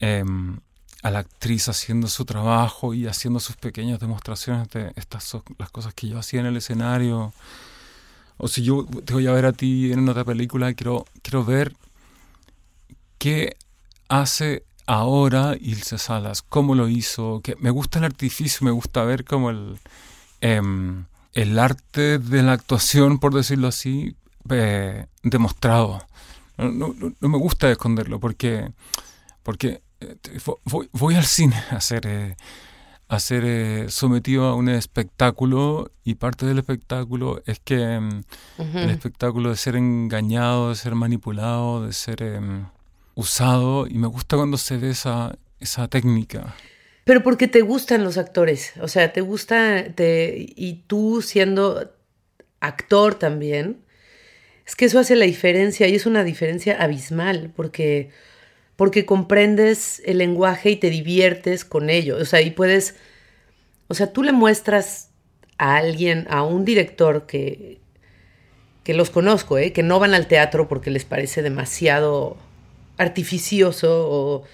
em, a la actriz haciendo su trabajo y haciendo sus pequeñas demostraciones de estas son las cosas que yo hacía en el escenario. O si yo te voy a ver a ti en otra película, quiero, quiero ver qué hace ahora Ilse Salas, cómo lo hizo, que me gusta el artificio, me gusta ver cómo el, em, el arte de la actuación, por decirlo así, eh, demostrado. No, me gusta esconderlo porque, porque eh, voy, al cine a ser, eh, a ser sometido a un espectáculo y parte del espectáculo es que em, el espectáculo de ser engañado, de ser manipulado, de ser em, usado y me gusta cuando se ve esa, esa técnica. Pero porque te gustan los actores, o sea, te gusta, te, y tú siendo actor también, es que eso hace la diferencia y es una diferencia abismal porque, porque comprendes el lenguaje y te diviertes con ello, o sea, y puedes, o sea, tú le muestras a alguien, a un director que, que los conozco, ¿eh? que no van al teatro porque les parece demasiado artificioso o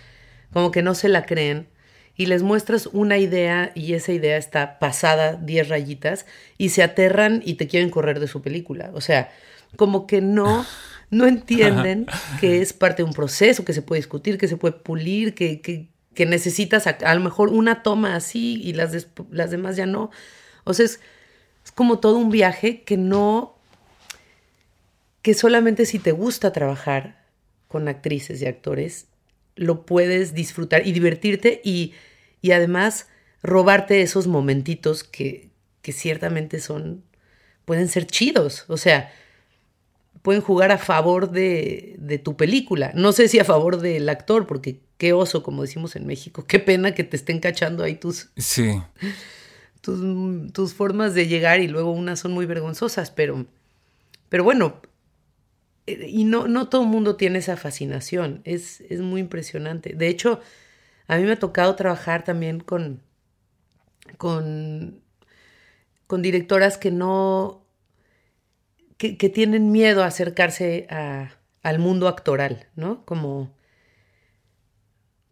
como que no se la creen y les muestras una idea y esa idea está pasada 10 rayitas y se aterran y te quieren correr de su película. O sea, como que no, no entienden que es parte de un proceso, que se puede discutir, que se puede pulir, que, que, que necesitas a, lo mejor una toma así y las, las demás ya no. O sea, es, es como todo un viaje que no, que solamente si te gusta trabajar con actrices y actores, lo puedes disfrutar y divertirte y, y además robarte esos momentitos que, que ciertamente son, pueden ser chidos. O sea, pueden jugar a favor de, de, tu película. No sé si a favor del actor, porque qué oso, como decimos en México. Qué pena que te estén cachando ahí tus, sí. tus, tus formas de llegar y luego unas son muy vergonzosas, pero, pero bueno, y no, no todo el mundo tiene esa fascinación. Es, es muy impresionante. De hecho, a mí me ha tocado trabajar también con, con, con directoras que no que, tienen miedo a acercarse a, al mundo actoral, ¿no? Como,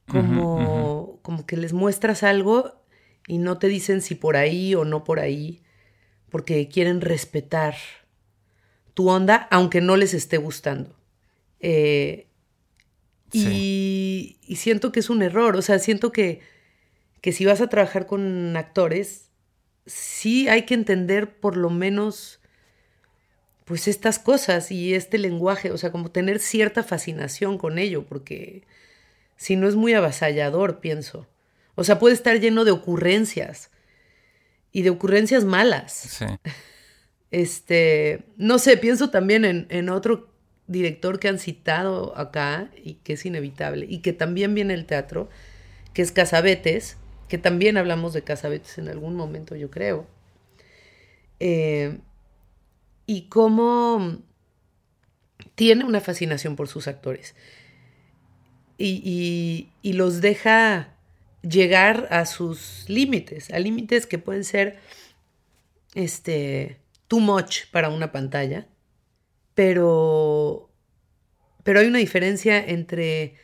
como, como que les muestras algo y no te dicen si por ahí o no por ahí, porque quieren respetar tu onda, aunque no les esté gustando. Eh, y, y, siento que es un error, o sea, siento que, que si vas a trabajar con actores, sí hay que entender por lo menos pues estas cosas y este lenguaje, o sea, como tener cierta fascinación con ello, porque si no es muy avasallador, pienso. O sea, puede estar lleno de ocurrencias y de ocurrencias malas. Sí. Este, no sé, pienso también en, en otro director que han citado acá y que es inevitable y que también viene el teatro, que es Casabetes, que también hablamos de Casabetes en algún momento, yo creo. Eh, y cómo tiene una fascinación por sus actores. Y, los deja llegar a sus límites, a límites que pueden ser este, too much para una pantalla, pero, pero hay una diferencia entre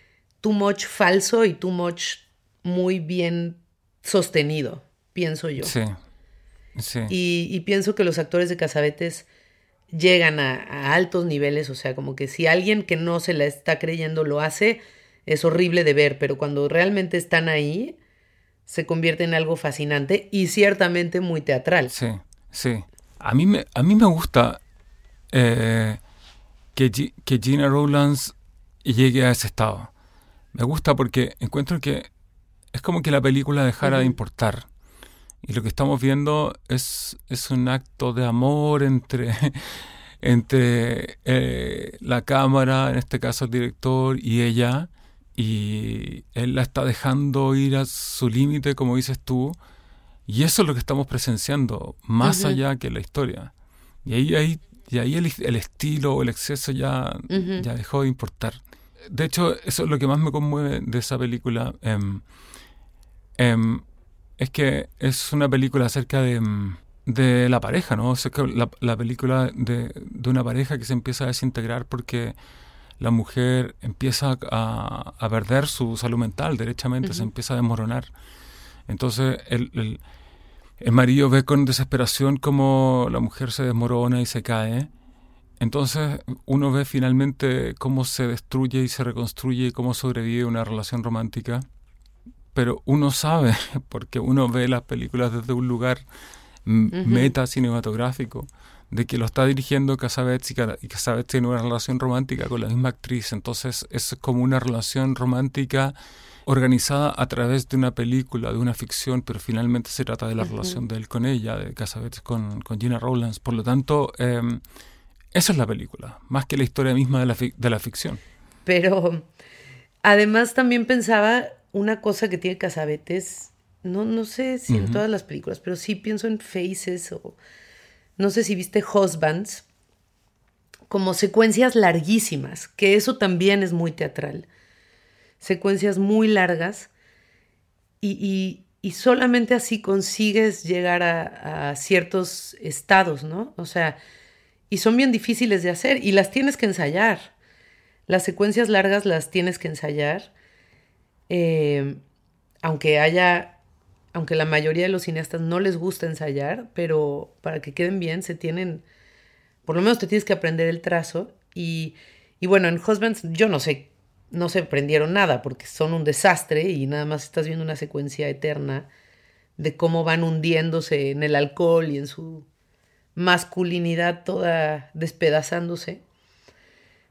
too much falso y too much muy bien sostenido, pienso yo. Sí. sí. Y, y, pienso que los actores de Casabetes llegan a, altos niveles, o sea, como que si alguien que no se la está creyendo lo hace, es horrible de ver, pero cuando realmente están ahí, se convierte en algo fascinante y ciertamente muy teatral. Sí, sí. A mí me, a mí me gusta eh, que, que Gina Rowlands llegue a ese estado. Me gusta porque encuentro que es como que la película dejara de importar. Y lo que estamos viendo es, es un acto de amor entre, entre eh, la cámara, en este caso el director, y ella. Y él la está dejando ir a su límite, como dices tú. Y eso es lo que estamos presenciando, más allá que la historia. Y ahí, ahí, y ahí el, el estilo o el exceso ya, ya dejó de importar. De hecho, eso es lo que más me conmueve de esa película. Eh, es que es una película acerca de, mm, de la pareja, ¿no? Es la, la película de, de, una pareja que se empieza a desintegrar porque la mujer empieza a, a perder su salud mental, derechamente, se empieza a desmoronar. Entonces el, el, el, marido ve con desesperación cómo la mujer se desmorona y se cae. Entonces uno ve finalmente cómo se destruye y se reconstruye y cómo sobrevive una relación romántica. Pero uno sabe, porque uno ve las películas desde un lugar meta cinematográfico, de que lo está dirigiendo Casabets y Casabets tiene una relación romántica con la misma actriz, entonces es como una relación romántica organizada a través de una película, de una ficción, pero finalmente se trata de la relación de él con ella, de Casabets con, con Gina Rowlands. Por lo tanto, eh, esa es la película, más que la historia misma de la, de la ficción. Pero además también pensaba una cosa que tiene Casabetes, no, no sé si en todas las películas, pero sí pienso en Faces o no sé si viste Husbands, como secuencias larguísimas, que eso también es muy teatral. Secuencias muy largas y, y, solamente así consigues llegar a, ciertos estados, ¿no? O sea, y son bien difíciles de hacer y las tienes que ensayar. Las secuencias largas las tienes que ensayar eh, aunque haya, aunque la mayoría de los cineastas no les gusta ensayar, pero para que queden bien se tienen, por lo menos te tienes que aprender el trazo y, y bueno, en Husbands yo no sé, no se aprendieron nada porque son un desastre y nada más estás viendo una secuencia eterna de cómo van hundiéndose en el alcohol y en su masculinidad toda despedazándose.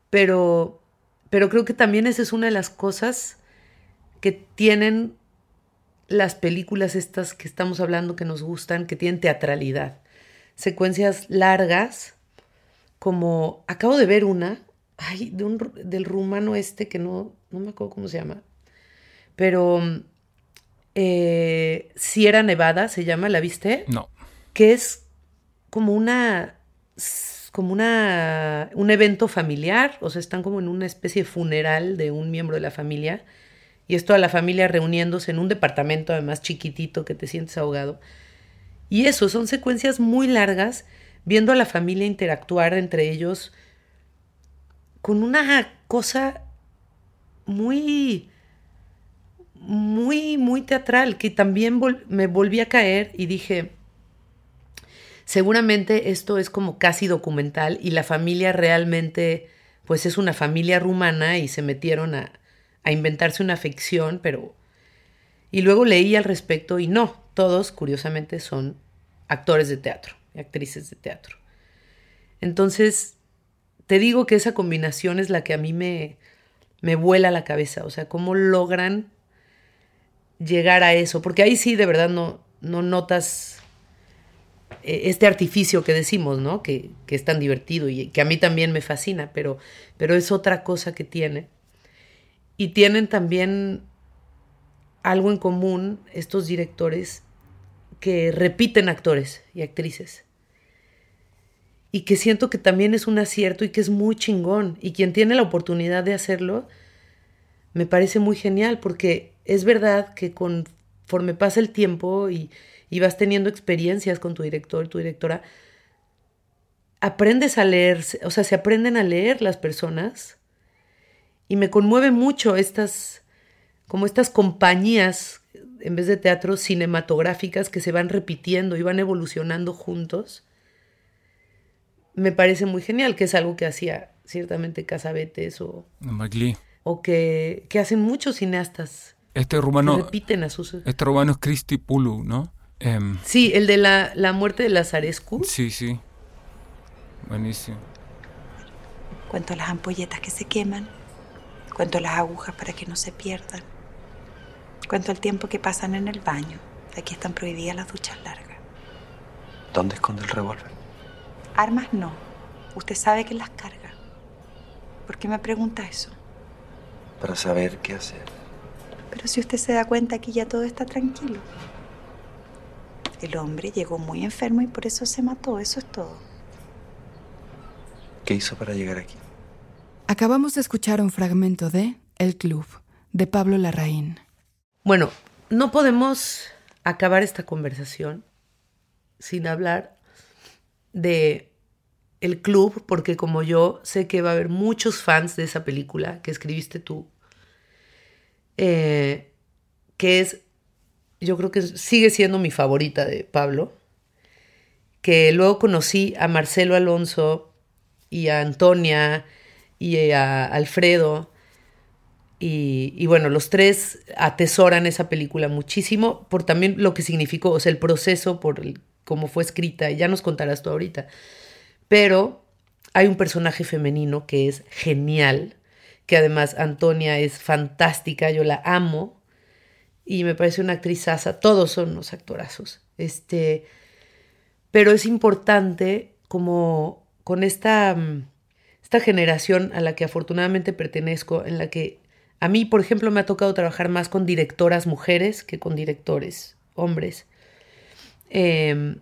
pero, pero creo que también esa es una de las cosas que tienen las películas estas que estamos hablando que nos gustan, que tienen teatralidad. Secuencias largas, como acabo de ver una, ay, de un, del rumano este que no, no me acuerdo cómo se llama, pero eh, Sierra Nevada se llama, ¿la viste? No. Que es como una, como una, un evento familiar, o sea, están como en una especie de funeral de un miembro de la familia y es toda la familia reuniéndose en un departamento además chiquitito que te sientes ahogado. Y eso, son secuencias muy largas, viendo a la familia interactuar entre ellos con una cosa muy, muy, muy teatral, que también me volví a caer y dije, seguramente esto es como casi documental y la familia realmente, pues es una familia rumana y se metieron a, a inventarse una ficción, pero... Y luego leí al respecto y no, todos, curiosamente, son actores de teatro actrices de teatro. Entonces, te digo que esa combinación es la que a mí me, me vuela la cabeza, o sea, cómo logran llegar a eso, porque ahí sí de verdad no, no notas eh, este artificio que decimos, ¿no? Que, que, es tan divertido y que a mí también me fascina, pero, pero es otra cosa que tiene. Y tienen también algo en común estos directores que repiten actores y actrices. Y que siento que también es un acierto y que es muy chingón. Y quien tiene la oportunidad de hacerlo, me parece muy genial, porque es verdad que conforme pasa el tiempo y, y vas teniendo experiencias con tu director, tu directora, aprendes a leer, o sea, se aprenden a leer las personas y me conmueve mucho estas, como estas compañías, en vez de teatros cinematográficas que se van repitiendo y van evolucionando juntos. Me parece muy genial, que es algo que hacía ciertamente Casabetes o, o que, que, hacen muchos cineastas. Este rumano, repiten a sus... Este rumano es Cristi Pulu, ¿no? Em, sí, el de la, la muerte de Lazarescu. Sí, sí. Buenísimo. Cuento las ampolletas que se queman Cuento las agujas para que no se pierdan. Cuento el tiempo que pasan en el baño. Aquí están prohibidas las duchas largas. ¿Dónde esconde el revólver? Armas no. Usted sabe que las carga. ¿Por qué me pregunta eso? Para saber qué hacer. Pero si usted se da cuenta aquí ya todo está tranquilo. El hombre llegó muy enfermo y por eso se mató, eso es todo. ¿Qué hizo para llegar aquí? Acabamos de escuchar un fragmento de El Club, de Pablo Larraín. Bueno, no podemos acabar esta conversación sin hablar de El Club, porque como yo sé que va a haber muchos fans de esa película que escribiste tú, eh, que es, yo creo que sigue siendo mi favorita de Pablo, que luego conocí a Marcelo Alonso y a Antonia y a Alfredo. Y, bueno, los tres atesoran esa película muchísimo por también lo que significó, o sea, el proceso, por cómo fue escrita, y ya nos contarás tú ahorita. Pero hay un personaje femenino que es genial, que además Antonia es fantástica, yo la amo, y me parece una actrizaza, todos son unos actorazos. Este, pero es importante como con esta esta generación a la que afortunadamente pertenezco, en la que a mí, por ejemplo, me ha tocado trabajar más con directoras mujeres que con directores hombres. Em,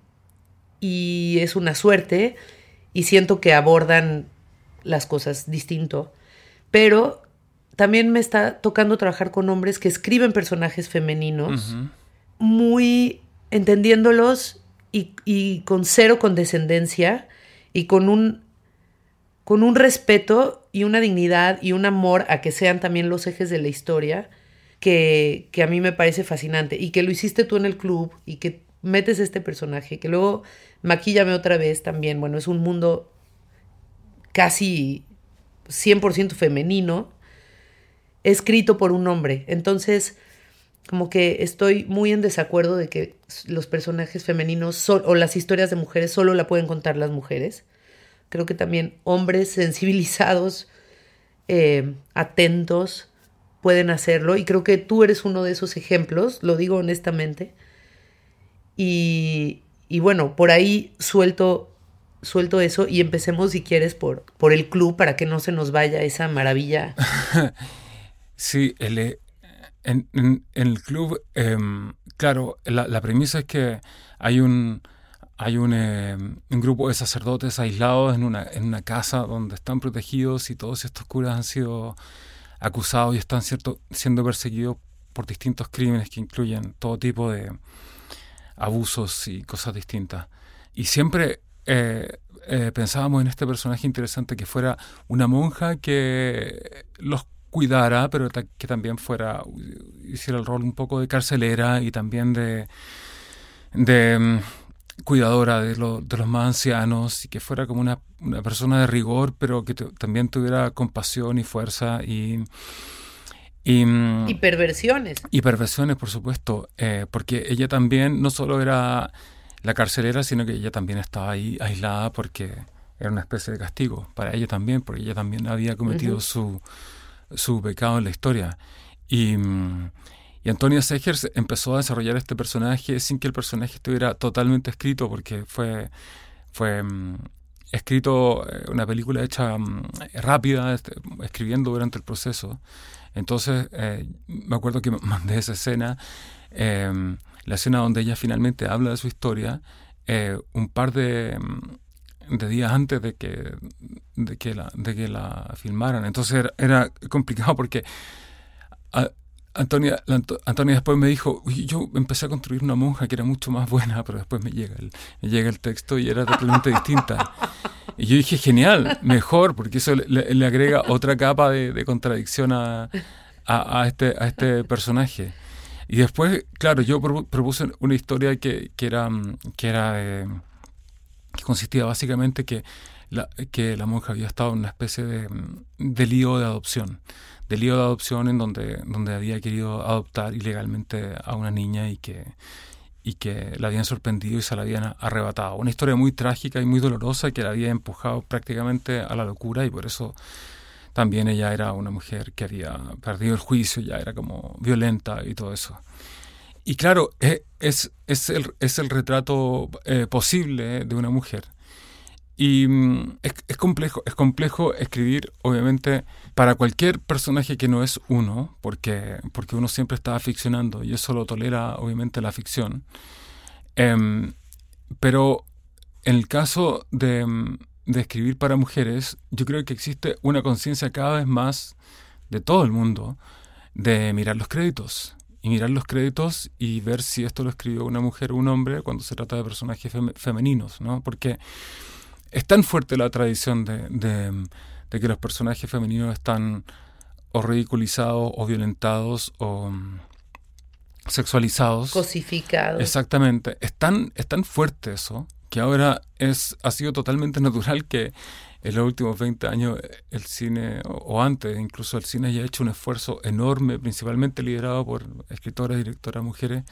y es una suerte y siento que abordan las cosas distinto. Pero también me está tocando trabajar con hombres que escriben personajes femeninos, muy entendiéndolos y, y, con cero condescendencia y con un con un respeto y una dignidad y un amor a que sean también los ejes de la historia que, que, a mí me parece fascinante y que lo hiciste tú en el club y que metes este personaje, que luego maquillame otra vez también, bueno, es un mundo casi 100% femenino, escrito por un hombre. Entonces, como que estoy muy en desacuerdo de que los personajes femeninos o las historias de mujeres solo la pueden contar las mujeres. Creo que también hombres sensibilizados eh, atentos pueden hacerlo y creo que tú eres uno de esos ejemplos, lo digo honestamente. Y, y bueno, por ahí suelto, suelto eso y empecemos si quieres por, por el club para que no se nos vaya esa maravilla. sí, el, eh, en, en, el club, eh, claro, la, la, premisa es que hay un hay un, eh, un, grupo de sacerdotes aislados en una, en una casa donde están protegidos y todos estos curas han sido acusados y están cierto, siendo perseguidos por distintos crímenes que incluyen todo tipo de abusos y cosas distintas. Y siempre eh, eh, pensábamos en este personaje interesante que fuera una monja que los cuidara, pero que también fuera, hiciera el rol un poco de carcelera y también de, de mm, cuidadora de, lo, de, los más ancianos y que fuera como una, una persona de rigor, pero que también tuviera compasión y fuerza y... Y, mm, y perversiones. Y perversiones, por supuesto, eh, porque ella también no solo era la carcelera, sino que ella también estaba ahí aislada porque era una especie de castigo para ella también, porque ella también había cometido uh -huh. su, su pecado en la historia. Y, y Antonia Segers empezó a desarrollar este personaje sin que el personaje estuviera totalmente escrito, porque fue, fue um, escrito eh, una película hecha rápida, este, escribiendo durante el proceso. Entonces, eh, me acuerdo que mandé esa escena, eh, la escena donde ella finalmente habla de su historia, eh, un par de, de, días antes de que, de que, la, de que la filmaran. Entonces era, era complicado porque a, Antonia, la, Antonia después me dijo, yo empecé a construir una monja que era mucho más buena, pero después me llega el, me llega el texto y era totalmente distinta. Y yo dije, genial, mejor, porque eso le, agrega otra capa de, contradicción a, a, este, a este personaje. Y después, claro, yo propuse una historia que, era, que era eh, que consistía básicamente que la, que la monja había estado en una especie de, de lío de adopción de lío de adopción en donde, donde había querido adoptar ilegalmente a una niña y que, y que la habían sorprendido y se la habían arrebatado. Una historia muy trágica y muy dolorosa que la había empujado prácticamente a la locura y por eso también ella era una mujer que había perdido el juicio, ya era como violenta y todo eso. Y claro, es, es, el, es el retrato eh, posible de una mujer. Y mm, es, complejo, es complejo escribir, obviamente, para cualquier personaje que no es uno, porque, porque uno siempre está ficcionando y eso lo tolera, obviamente, la ficción. Eh, pero en el caso de, de, escribir para mujeres, yo creo que existe una conciencia cada vez más de todo el mundo de mirar los créditos. Y mirar los créditos y ver si esto lo escribió una mujer o un hombre cuando se trata de personajes fem femeninos, ¿no? Porque es tan fuerte la tradición de, de, de, que los personajes femeninos están o ridiculizados o violentados o um, sexualizados. Cosificados. Exactamente. Es tan, es tan fuerte eso que ahora es, ha sido totalmente natural que en los últimos 20 años el cine, o, o antes incluso el cine, haya hecho un esfuerzo enorme, principalmente liderado por escritoras directoras mujeres,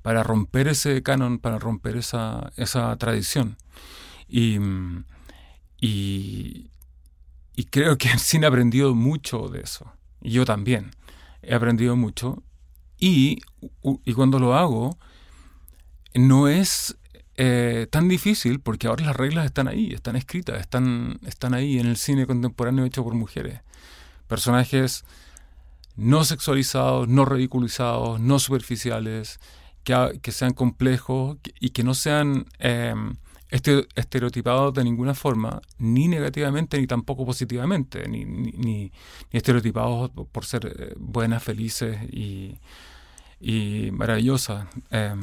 para romper ese canon, para romper esa, esa tradición. Y, y, y, creo que el cine ha aprendido mucho de eso. Y yo también he aprendido mucho. Y, y cuando lo hago, no es eh, tan difícil porque ahora las reglas están ahí, están escritas, están, están ahí en el cine contemporáneo hecho por mujeres. Personajes no sexualizados, no ridiculizados, no superficiales, que, que sean complejos y que no sean... Eh, estereotipados de ninguna forma, ni negativamente ni tampoco positivamente, ni, ni, ni estereotipados por ser eh, buenas, felices y, y maravillosas, eh,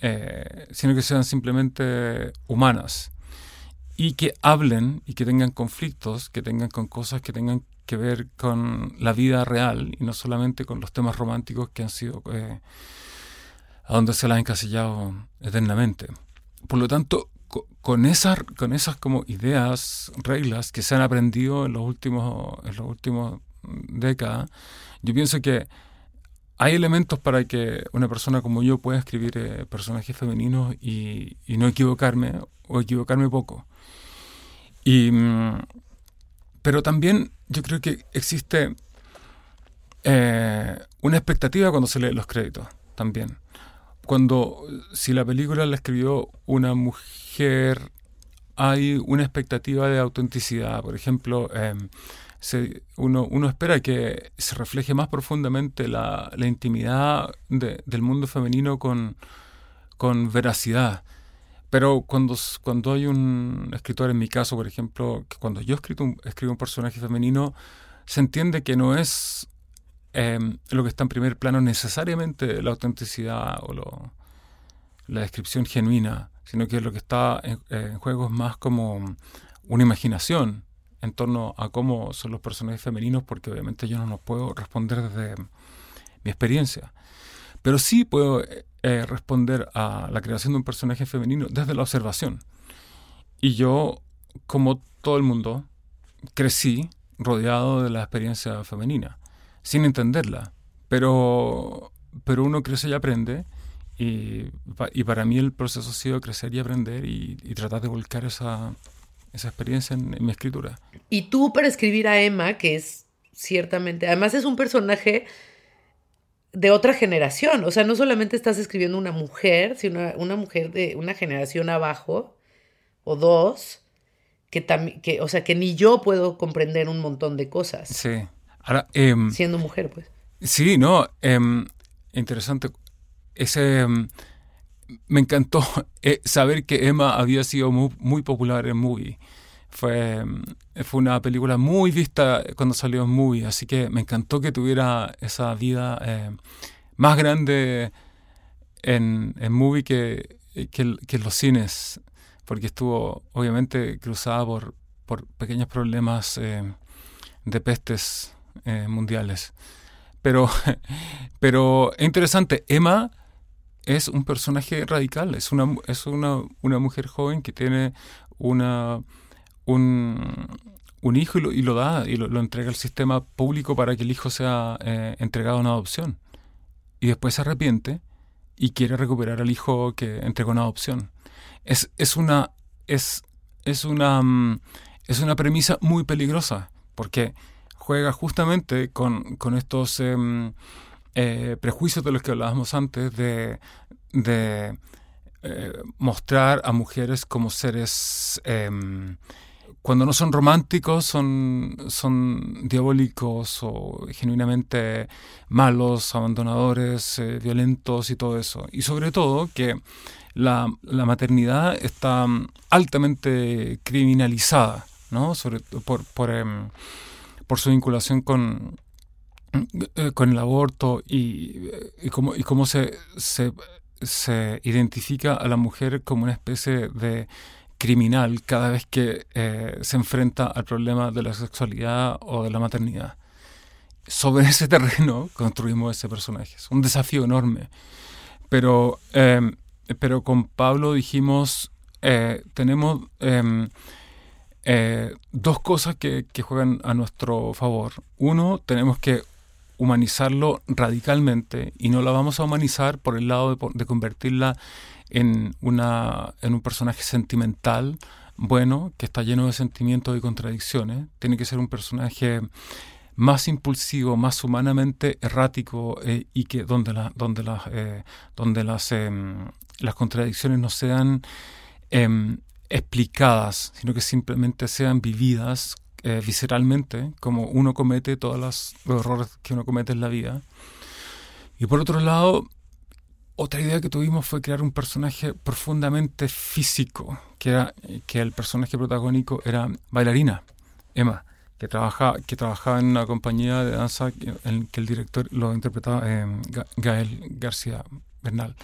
eh, sino que sean simplemente humanas y que hablen y que tengan conflictos, que tengan con cosas que tengan que ver con la vida real y no solamente con los temas románticos que han sido eh, a donde se las ha encasillado eternamente. Por lo tanto, con esas, con esas como ideas, reglas que se han aprendido en los últimos, en los últimos décadas, yo pienso que hay elementos para que una persona como yo pueda escribir eh, personajes femeninos y, y, no equivocarme o equivocarme poco. Y, pero también yo creo que existe eh, una expectativa cuando se lee los créditos también. Cuando, si la película la escribió una mujer, hay una expectativa de autenticidad. Por ejemplo, em, uno, espera que se refleje más profundamente la, intimidad del mundo femenino con, veracidad. Pero cuando, cuando hay un escritor, en mi caso, por ejemplo, cuando yo escrito un, escribo un personaje femenino, se entiende que no es em, lo que está en primer plano necesariamente la autenticidad o la descripción genuina, sino que lo que está en, juego es más como una imaginación en torno a cómo son los personajes femeninos, porque obviamente yo no nos puedo responder desde mi experiencia. Pero sí puedo eh, responder a la creación de un personaje femenino desde la observación. Y yo, como todo el mundo, crecí rodeado de la experiencia femenina, sin entenderla. Pero, pero uno crece y aprende. Y, y para mí el proceso ha sido crecer y aprender y, y tratar de volcar esa, esa experiencia en, en, mi escritura. Y tú para escribir a Emma, que es ciertamente, además es un personaje de otra generación. O sea, no solamente estás escribiendo una mujer, sino una, mujer de una generación abajo o dos, que que, o sea, que ni yo puedo comprender un montón de cosas. Sí. Ahora, eh, siendo mujer, pues. Sí, no, eh, interesante. Ese, me encantó eh, saber que Emma había sido muy, muy popular en Movie. Fue, fue una película muy vista cuando salió en Movie, así que me encantó que tuviera esa vida eh, más grande en, en Movie que, que, que, en los cines, porque estuvo obviamente cruzada por, por pequeños problemas eh, de pestes eh, mundiales. Pero, pero es interesante, Emma es un personaje radical, es una, es una, una mujer joven que tiene una un, un hijo y lo, y lo da y lo, lo, entrega al sistema público para que el hijo sea eh, entregado a una adopción. Y después se arrepiente y quiere recuperar al hijo que entregó en adopción. Es, es una. Es, es una. Mm, es una premisa muy peligrosa. Porque juega justamente con, con estos eh, eh, prejuicios de los que hablábamos antes de, de eh, mostrar a mujeres como seres em, cuando no son románticos, son, son diabólicos o genuinamente malos, abandonadores, eh, violentos y todo eso. Y sobre todo que la, la maternidad está altamente criminalizada, ¿no? Sobre, por, por, eh, por su vinculación con, eh, con el aborto y, y cómo, y cómo se, se, se identifica a la mujer como una especie de criminal cada vez que eh, se enfrenta al problema de la sexualidad o de la maternidad. Sobre ese terreno construimos ese personaje. Es un desafío enorme. Pero, eh, pero con Pablo dijimos, eh, tenemos em, eh, dos cosas que, juegan a nuestro favor. Uno, tenemos que humanizarlo radicalmente y no la vamos a humanizar por el lado de, convertirla en, una, en un personaje sentimental, bueno, que está lleno de sentimientos y contradicciones. Tiene que ser un personaje más impulsivo, más humanamente errático eh, y que donde, la, donde, la, eh, donde las, eh, las contradicciones no sean em, explicadas, sino que simplemente sean vividas eh, visceralmente, como uno comete todos los errores que uno comete en la vida. Y por otro lado, otra idea que tuvimos fue crear un personaje profundamente físico, que era que el personaje protagónico era bailarina, Emma, que trabajaba, que trabajaba en una compañía de danza en que el director lo interpretaba eh, Gael García Bernal.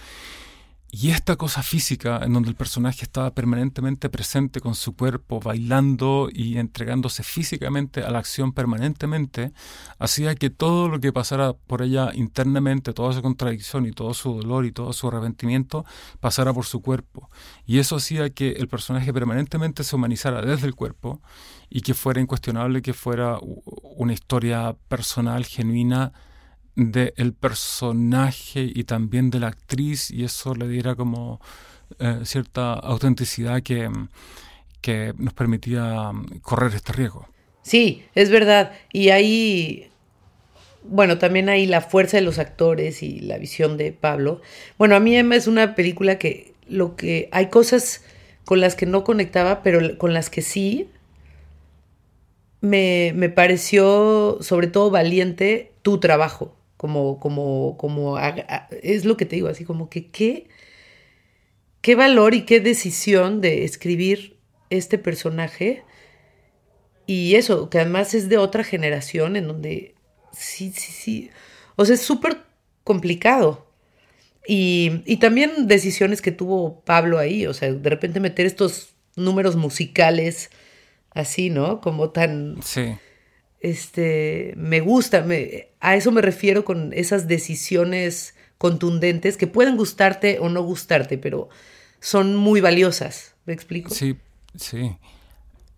Y esta cosa física, en donde el personaje estaba permanentemente presente con su cuerpo, bailando y entregándose físicamente a la acción permanentemente, hacía que todo lo que pasara por ella internamente, toda su contradicción y todo su dolor y todo su arrepentimiento, pasara por su cuerpo. Y eso hacía que el personaje permanentemente se humanizara desde el cuerpo y que fuera incuestionable que fuera una historia personal, genuina, del personaje y también de la actriz y eso le diera como eh, cierta autenticidad que, que, nos permitía correr este riesgo. Sí, es verdad. Y ahí, bueno, también hay la fuerza de los actores y la visión de Pablo. Bueno, a mí Emma es una película que lo que hay cosas con las que no conectaba, pero con las que sí. Me, me pareció sobre todo valiente tu trabajo, como, como, como, es lo que te digo, así como que qué, qué valor y qué decisión de escribir este personaje y eso, que además es de otra generación en donde sí, sí, sí, o sea, es súper complicado. Y, y, también decisiones que tuvo Pablo ahí, o sea, de repente meter estos números musicales así, ¿no? Como tan... Sí. Este, me gusta, a eso me refiero con esas decisiones contundentes que pueden gustarte o no gustarte, pero son muy valiosas, ¿me explico? Sí, sí.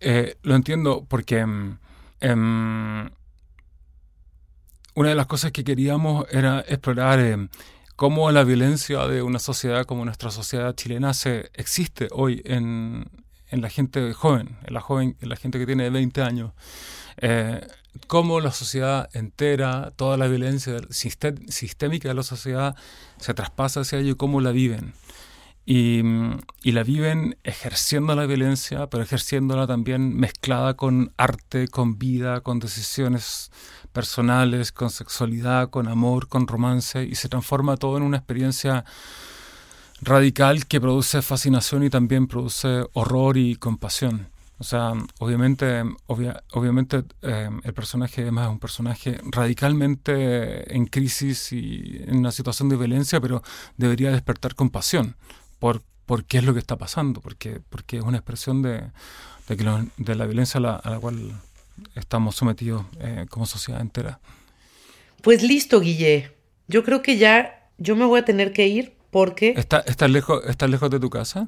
Eh, lo entiendo porque em, em, una de las cosas que queríamos era explorar em, cómo la violencia de una sociedad como nuestra sociedad chilena se existe hoy en, la gente joven, en la joven, en la gente que tiene 20 años. Eh, cómo la sociedad entera, toda la violencia sistémica de la sociedad se traspasa hacia ello y cómo la viven. Y, y, la viven ejerciendo la violencia, pero ejerciéndola también mezclada con arte, con vida, con decisiones personales, con sexualidad, con amor, con romance, y se transforma todo en una experiencia radical que produce fascinación y también produce horror y compasión. O sea, obviamente, obviamente eh, el personaje además es un personaje radicalmente en crisis y en una situación de violencia, pero debería despertar compasión por, por qué es lo que está pasando, porque, porque es una expresión de, de, que de la violencia a la, a la cual estamos sometidos eh, como sociedad entera. Pues listo, Guille. Yo creo que ya yo me voy a tener que ir porque... ¿Estás está lejos, está lejos de tu casa?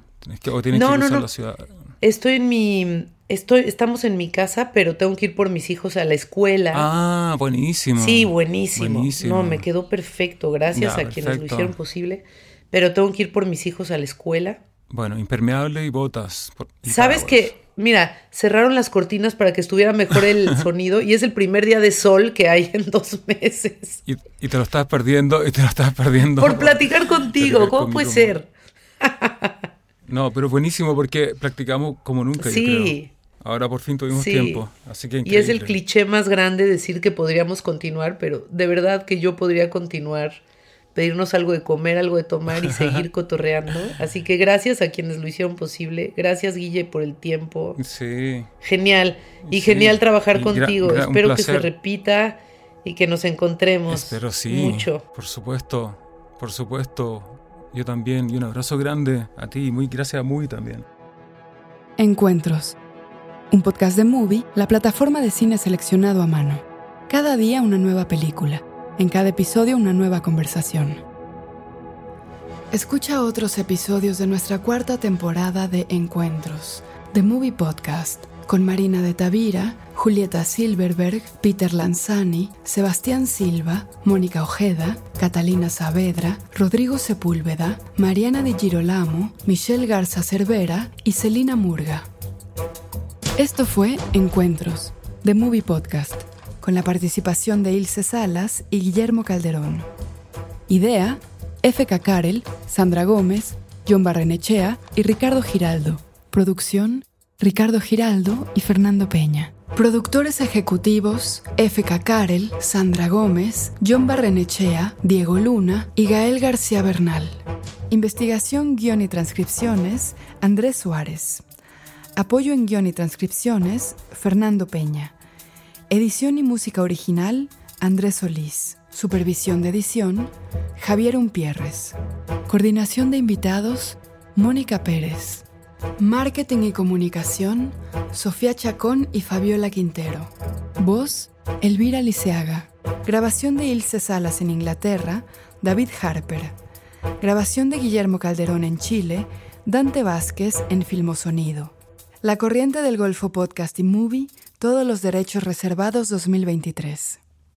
¿O tienes no, que no, no. la ciudad? Estoy en mi... Estoy, estamos en mi casa, pero tengo que ir por mis hijos a la escuela. Ah, buenísimo. Sí, buenísimo. No, me quedó perfecto. Gracias a quienes lo hicieron posible. Pero tengo que ir por mis hijos a la escuela. Bueno, impermeable y botas. ¿Sabes que Mira, cerraron las cortinas para que estuviera mejor el sonido y es el primer día de sol que hay en dos meses. Y, te lo estás perdiendo, y te lo estás perdiendo. Por platicar contigo, ¿cómo puede ser? No, pero buenísimo porque practicamos como nunca. Sí. Ahora por fin tuvimos tiempo, así que Y es el cliché más grande decir que podríamos continuar, pero de verdad que yo podría continuar pedirnos algo de comer, algo de tomar y seguir cotorreando. Así que gracias a quienes lo hicieron posible. Gracias, Guille, por el tiempo. Sí. Genial. Y genial trabajar contigo. Espero que se repita y que nos encontremos. Espero sí. Mucho. Por supuesto. Por supuesto. Yo también. Y un abrazo grande a ti. Muy gracias a Muy también. Encuentros. Un podcast de Movie, la plataforma de cine seleccionado a mano. Cada día una nueva película en cada episodio una nueva conversación. Escucha otros episodios de nuestra cuarta temporada de Encuentros, The Movie Podcast, con Marina de Tavira, Julieta Silverberg, Peter Lanzani, Sebastián Silva, Mónica Ojeda, Catalina Saavedra, Rodrigo Sepúlveda, Mariana de Girolamo, Michelle Garza Cervera y Celina Murga. Esto fue Encuentros, The Movie Podcast con la participación de Ilse Salas y Guillermo Calderón. Idea, F.K. Karel, Sandra Gómez, John Barrenechea y Ricardo Giraldo. Producción, Ricardo Giraldo y Fernando Peña. Productores ejecutivos, F.K. Karel, Sandra Gómez, John Barrenechea, Diego Luna y Gael García Bernal. Investigación, guion y transcripciones, Andrés Suárez. Apoyo en guion y transcripciones, Fernando Peña. Edición y música original, Andrés Solís. Supervisión de edición, Javier Umpierres. Coordinación de invitados, Mónica Pérez. Marketing y comunicación, Sofía Chacón y Fabiola Quintero. Voz, Elvira Liceaga. Grabación de Ilse Salas en Inglaterra, David Harper. Grabación de Guillermo Calderón en Chile, Dante Vázquez en Filmosonido. La Corriente del Golfo Podcast y Movie todos los derechos reservados 2023.